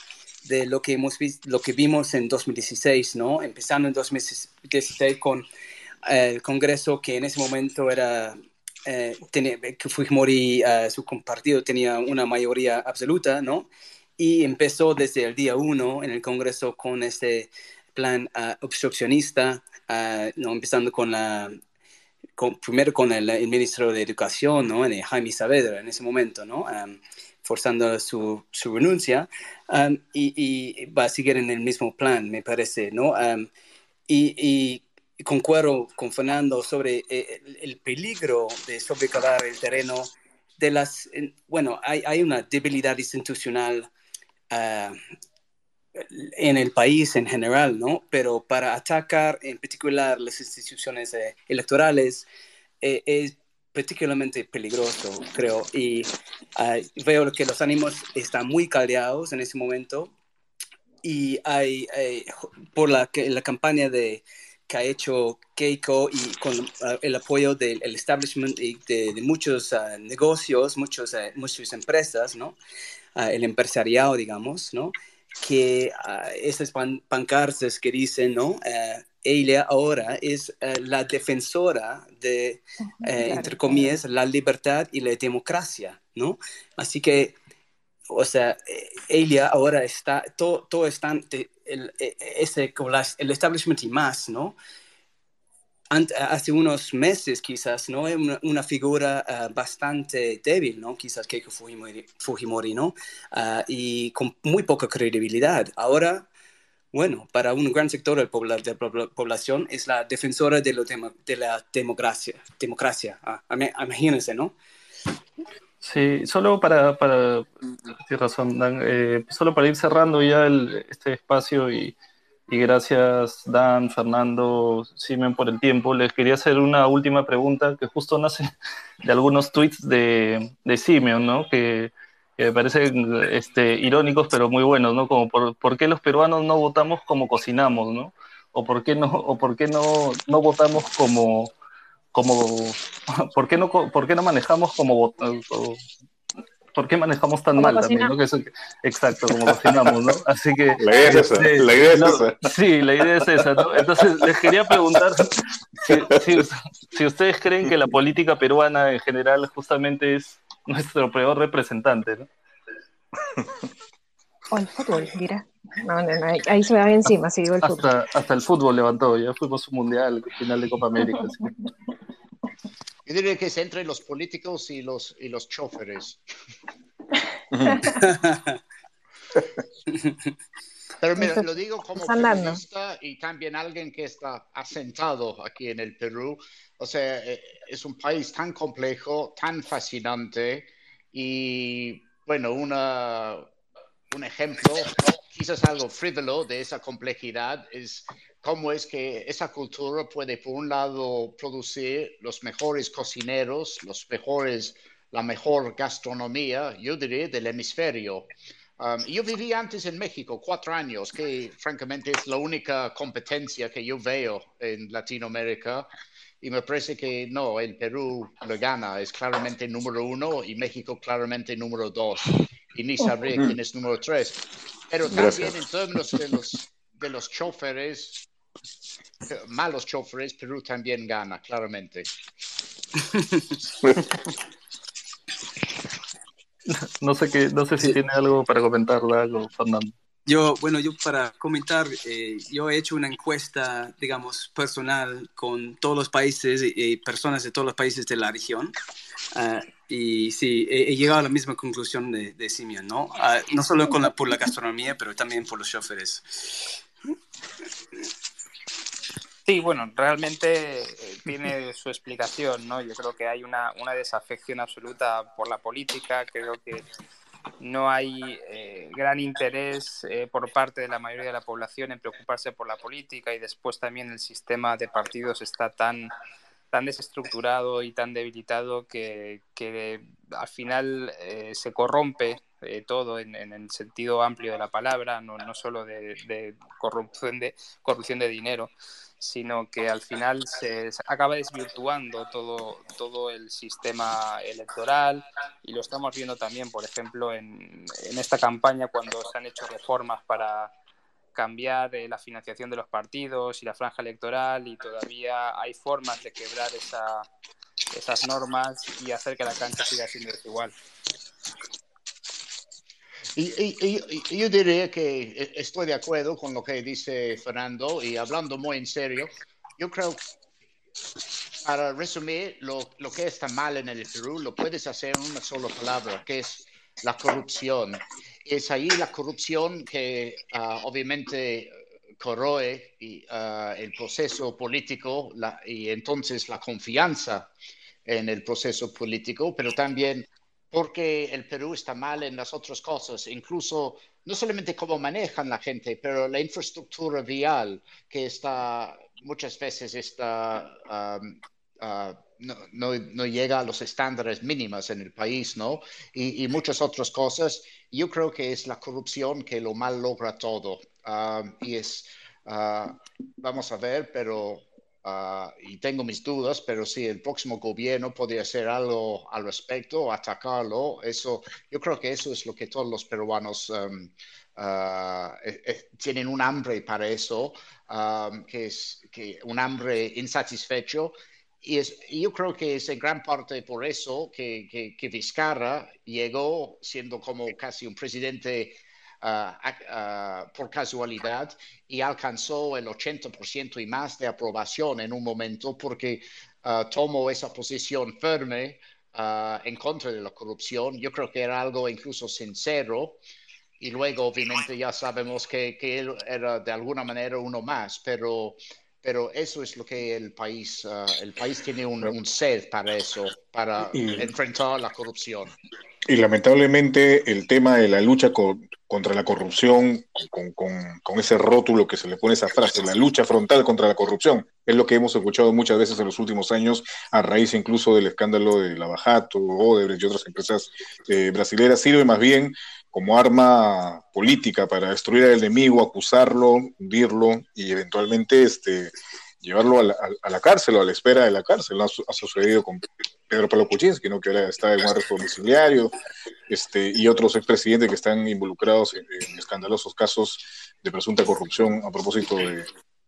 de lo que, hemos visto, lo que vimos en 2016, ¿no? Empezando en 2016 con el Congreso que en ese momento era eh, tenía, que Fujimori, su partido tenía una mayoría absoluta, ¿no? Y empezó desde el día uno en el Congreso con este plan uh, obstruccionista, uh, ¿no? empezando con la, con, primero con el, el, ministro de Educación, ¿no? Jaime Saavedra en ese momento, ¿no? Um, forzando su, su renuncia, um, y, y, va a seguir en el mismo plan, me parece, ¿no? Um, y, y concuerdo con Fernando sobre eh, el, peligro de sobrecavar el terreno de las, bueno, hay, hay una debilidad institucional uh, en el país en general, ¿no? Pero para atacar en particular las instituciones eh, electorales eh, es particularmente peligroso, creo. Y uh, veo que los ánimos están muy caldeados en ese momento. Y hay, por la, la campaña de que ha hecho Keiko y con ah, el apoyo del establishment y de, muchos ah, negocios, muchos, uh, muchas empresas, ¿no? el empresariado, digamos, ¿no? Que esas pancartas que dicen, ¿no? ella ahora es la defensora de, entre comillas, la libertad y la democracia, ¿no? Así que o sea, ella ahora está, todo, todo está, el, e, ese, el establishment y más, ¿no? hace unos meses quizás, ¿no? Una, una figura uh, bastante débil, ¿no? Quizás Keiko Fujimori, Fujimori ¿no? Uh, y con muy poca credibilidad. Ahora, bueno, para un gran sector de la población es la defensora de, lo de la democracia. democracia. Ah, imagínense, ¿no? Sí, solo para, para tienes razón, Dan, eh, solo para ir cerrando ya el, este espacio y, gracias Dan, Fernando, Simen por el tiempo, les quería hacer una última pregunta que justo nace (laughs) de algunos tweets de, de Simeon, ¿no? Que, que, me parecen este, irónicos pero muy buenos, ¿no? Como por, por qué los peruanos no votamos como cocinamos, ¿no? O por qué no, o por qué no, no votamos como como, (laughs) ¿por qué no, por qué no manejamos como, ¿por qué manejamos tan mal también? ¿no? exacto, como cocinamos, ¿no? Así que... La idea es esa, este, la idea es esa. Sí, la idea es esa, ¿no? Entonces, les quería preguntar si, si, ustedes creen que la política peruana en general justamente es nuestro peor representante, ¿no? O el fútbol, mira. No, no, no, ahí se va encima, sí, el fútbol. Hasta el fútbol levantó, ya fuimos un mundial, final de Copa América. Yo diría que es entre los políticos y los, y los choferes. Pero mira, lo digo como periodista y también alguien que está asentado aquí en el Perú. O sea, eh, es un país tan complejo, tan fascinante y, bueno, una, un ejemplo, quizás algo frívolo de esa complejidad es cómo es que esa cultura puede, por un lado, producir los mejores cocineros, los mejores, la mejor gastronomía, yo diría, del hemisferio. Um, yo viví antes en México, cuatro años, que francamente es la única competencia que yo veo en Latinoamérica. Y me parece que no, el Perú lo gana, es claramente número uno y México claramente número dos. Y ni sabré quién es número tres. Pero también en términos de los, de los choferes, (laughs) malos choferes, Perú también gana, claramente. (laughs) No sé qué, no sé si tiene algo para comentar, algo, Fernando. Yo, bueno, yo para comentar, eh, yo he hecho una encuesta, digamos, personal con todos los países y personas de todos los países de la región. Ah, y sí, he, llegado a la misma conclusión de, de Simeon, ¿no? Ah, no solo con la, por la gastronomía, pero también por los choferes. Sí, bueno, realmente eh, tiene su explicación, ¿no? Yo creo que hay una, una desafección absoluta por la política, creo que no hay eh, gran interés eh, por parte de la mayoría de la población en preocuparse por la política y después también el sistema de partidos está tan, tan desestructurado y tan debilitado que, al final se corrompe todo en, el sentido amplio de la palabra, no, no solo de, corrupción de corrupción de dinero sino que al final se, acaba desvirtuando todo, todo el sistema electoral y lo estamos viendo también, por ejemplo, en, en esta campaña cuando se han hecho reformas para cambiar eh, la financiación de los partidos y la franja electoral y todavía hay formas de quebrar esa, esas normas y hacer que la cancha siga siendo desigual. Y, yo diría que estoy de acuerdo con lo que dice Fernando y hablando muy en serio, yo creo, para resumir, lo, lo que está mal en el Perú lo puedes hacer en una sola palabra, que es la corrupción. Es ahí la corrupción que uh, obviamente corroe y, uh, el proceso político la, y entonces la confianza en el proceso político, pero también porque el Perú está mal en las otras cosas, incluso no solamente cómo manejan la gente, pero la infraestructura vial que está muchas veces um, uh, no, llega a los estándares mínimos en el país, ¿no? Y, y, muchas otras cosas. Yo creo que es la corrupción que lo mal logra todo. Um, y es, uh, vamos a ver, pero Uh, y tengo mis dudas, pero si el próximo gobierno podría hacer algo al respecto, atacarlo, eso, yo creo que eso es lo que todos los peruanos um, uh, eh, tienen un hambre para eso, um, que es que un hambre insatisfecho. Y, es, yo creo que es en gran parte por eso que, que, que Vizcarra llegó siendo como casi un presidente uh, por casualidad y alcanzó el 80% y más de aprobación en un momento porque uh, tomó esa posición firme en contra de la corrupción. Yo creo que era algo incluso sincero y luego obviamente ya sabemos que, que él era de alguna manera uno más, pero pero eso es lo que el país, uh, el país tiene un, un, sed para eso, para enfrentar la corrupción. Y lamentablemente el tema de la lucha con, contra la corrupción, con, ese rótulo que se le pone esa frase, la lucha frontal contra la corrupción, es lo que hemos escuchado muchas veces en los últimos años, a raíz incluso del escándalo de Lavajato, Odebrecht y otras empresas eh, brasileñas, sirve más bien como arma política para destruir al enemigo, acusarlo, hundirlo y eventualmente este, llevarlo a la, cárcel o a la espera de la cárcel. ¿no? Ha, sucedido con Pedro Pablo Kuczynski, ¿no? que ahora está en un arresto domiciliario, este, y otros expresidentes que están involucrados en, en, escandalosos casos de presunta corrupción a propósito de,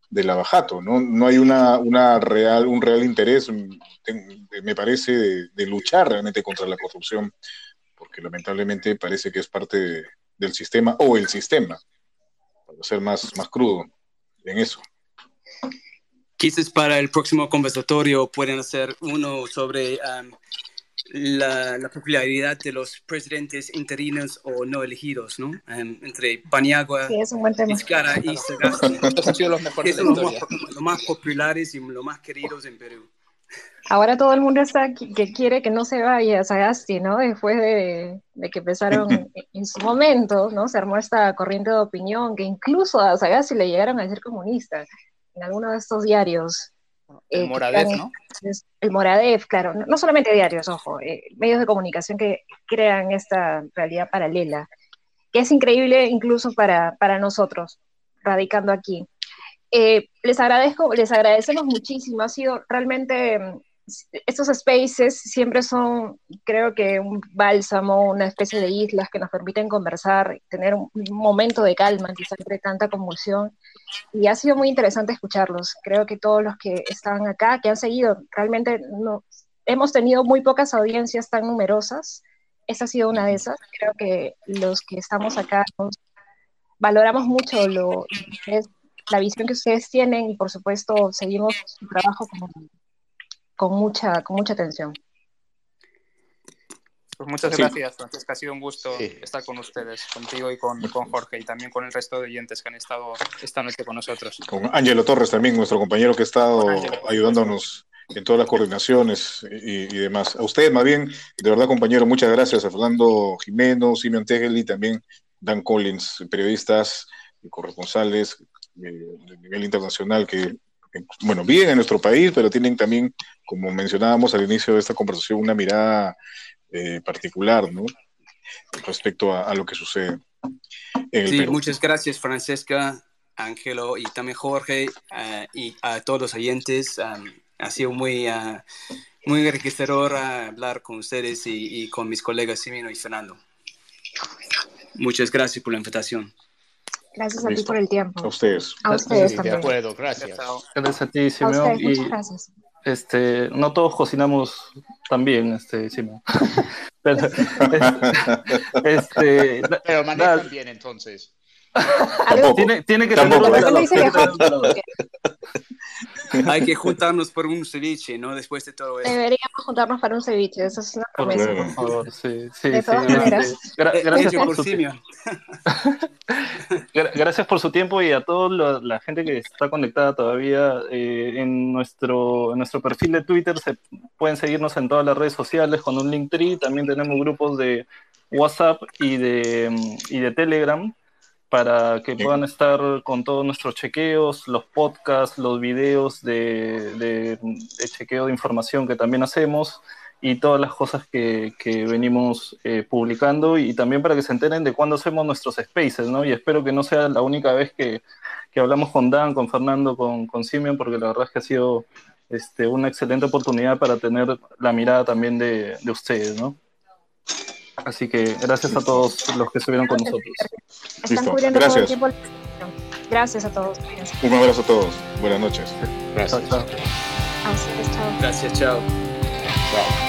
de Lavajato. ¿no? no hay una, una real, un real interés, me parece, de, de, luchar realmente contra la corrupción, porque lamentablemente parece que es parte de, del sistema o el sistema, para ser más, más crudo en eso. Quizás para el próximo conversatorio pueden hacer uno sobre um, la, la, popularidad de los presidentes interinos o no elegidos, ¿no? Um, entre Paniagua, sí, es un buen tema. Vizcarra y Sagasti. (laughs) Estos han sido los mejores de la historia. Los más, más populares y los más queridos en Perú. Ahora todo el mundo está que quiere que no se vaya Sagasti, ¿no? Después de, de que empezaron (laughs) en su momento, ¿no? Se armó esta corriente de opinión que incluso a Sagasti le llegaron a ser comunista en alguno de estos diarios. El eh, Moradef, ¿no? El Moradef, claro, no, no solamente diarios, ojo, eh, medios de comunicación que crean esta realidad paralela, que es increíble incluso para, para nosotros, radicando aquí. Eh, les agradezco, les agradecemos muchísimo, ha sido realmente estos spaces siempre son, creo que un bálsamo, una especie de islas que nos permiten conversar, tener un, momento de calma, quizás entre tanta convulsión. Y ha sido muy interesante escucharlos. Creo que todos los que están acá, que han seguido, realmente no, hemos tenido muy pocas audiencias tan numerosas. Esta ha sido una de esas. Creo que los que estamos acá valoramos mucho lo, la visión que ustedes tienen y por supuesto seguimos su trabajo con, con mucha, con mucha atención. Pues muchas gracias, Francesca. Ha sido un gusto estar con ustedes, contigo y con, con, Jorge, y también con el resto de oyentes que han estado esta noche con nosotros. Con Ángelo Torres también, nuestro compañero que ha estado ayudándonos en todas las coordinaciones y, demás. A ustedes, más bien, de verdad, compañero, muchas gracias. A Fernando Jimeno, Simeon Tegel y también Dan Collins, periodistas y corresponsales eh, de nivel internacional que bueno, viven en nuestro país, pero tienen también, como mencionábamos al inicio de esta conversación, una mirada eh, particular, ¿no? Respecto a, lo que sucede. sí, muchas gracias, Francesca, Ángelo y también Jorge eh, y a todos los oyentes. ha sido muy, uh, muy enriquecedor hablar con ustedes y, con mis colegas Simino y Fernando. Muchas gracias por la invitación. Gracias a ti por el tiempo. A ustedes. A ustedes también. De acuerdo, gracias. Gracias a ti, Simón. muchas gracias este, no todos cocinamos tan bien, este, Simón. (laughs) Pero, este, Pero manejan bien entonces. tiene, tiene, que tener Hay que juntarnos por un ceviche, ¿no? Después de todo eso. Deberíamos juntarnos para un ceviche, eso es una promesa. Por favor, sí, sí, de todas maneras. gracias, por su (laughs) gracias por su tiempo y a toda la gente que está conectada todavía eh, en, nuestro, en nuestro perfil de Twitter. Se pueden seguirnos en todas las redes sociales con un link tree. También tenemos grupos de WhatsApp y de, y de Telegram para que puedan estar con todos nuestros chequeos, los podcasts, los videos de, chequeo de información que también hacemos y todas las cosas que, venimos eh, publicando y también para que se enteren de cuándo hacemos nuestros spaces, ¿no? Y espero que no sea la única vez que, hablamos con Dan, con Fernando, con, con Simeon, porque la verdad es que ha sido este, una excelente oportunidad para tener la mirada también de, de ustedes, ¿no? Así que gracias a todos los que estuvieron con nosotros. Están cubriendo todo el tiempo. Gracias a todos. Un abrazo a todos. Buenas noches. Gracias. Chao. Gracias, chao. Chao.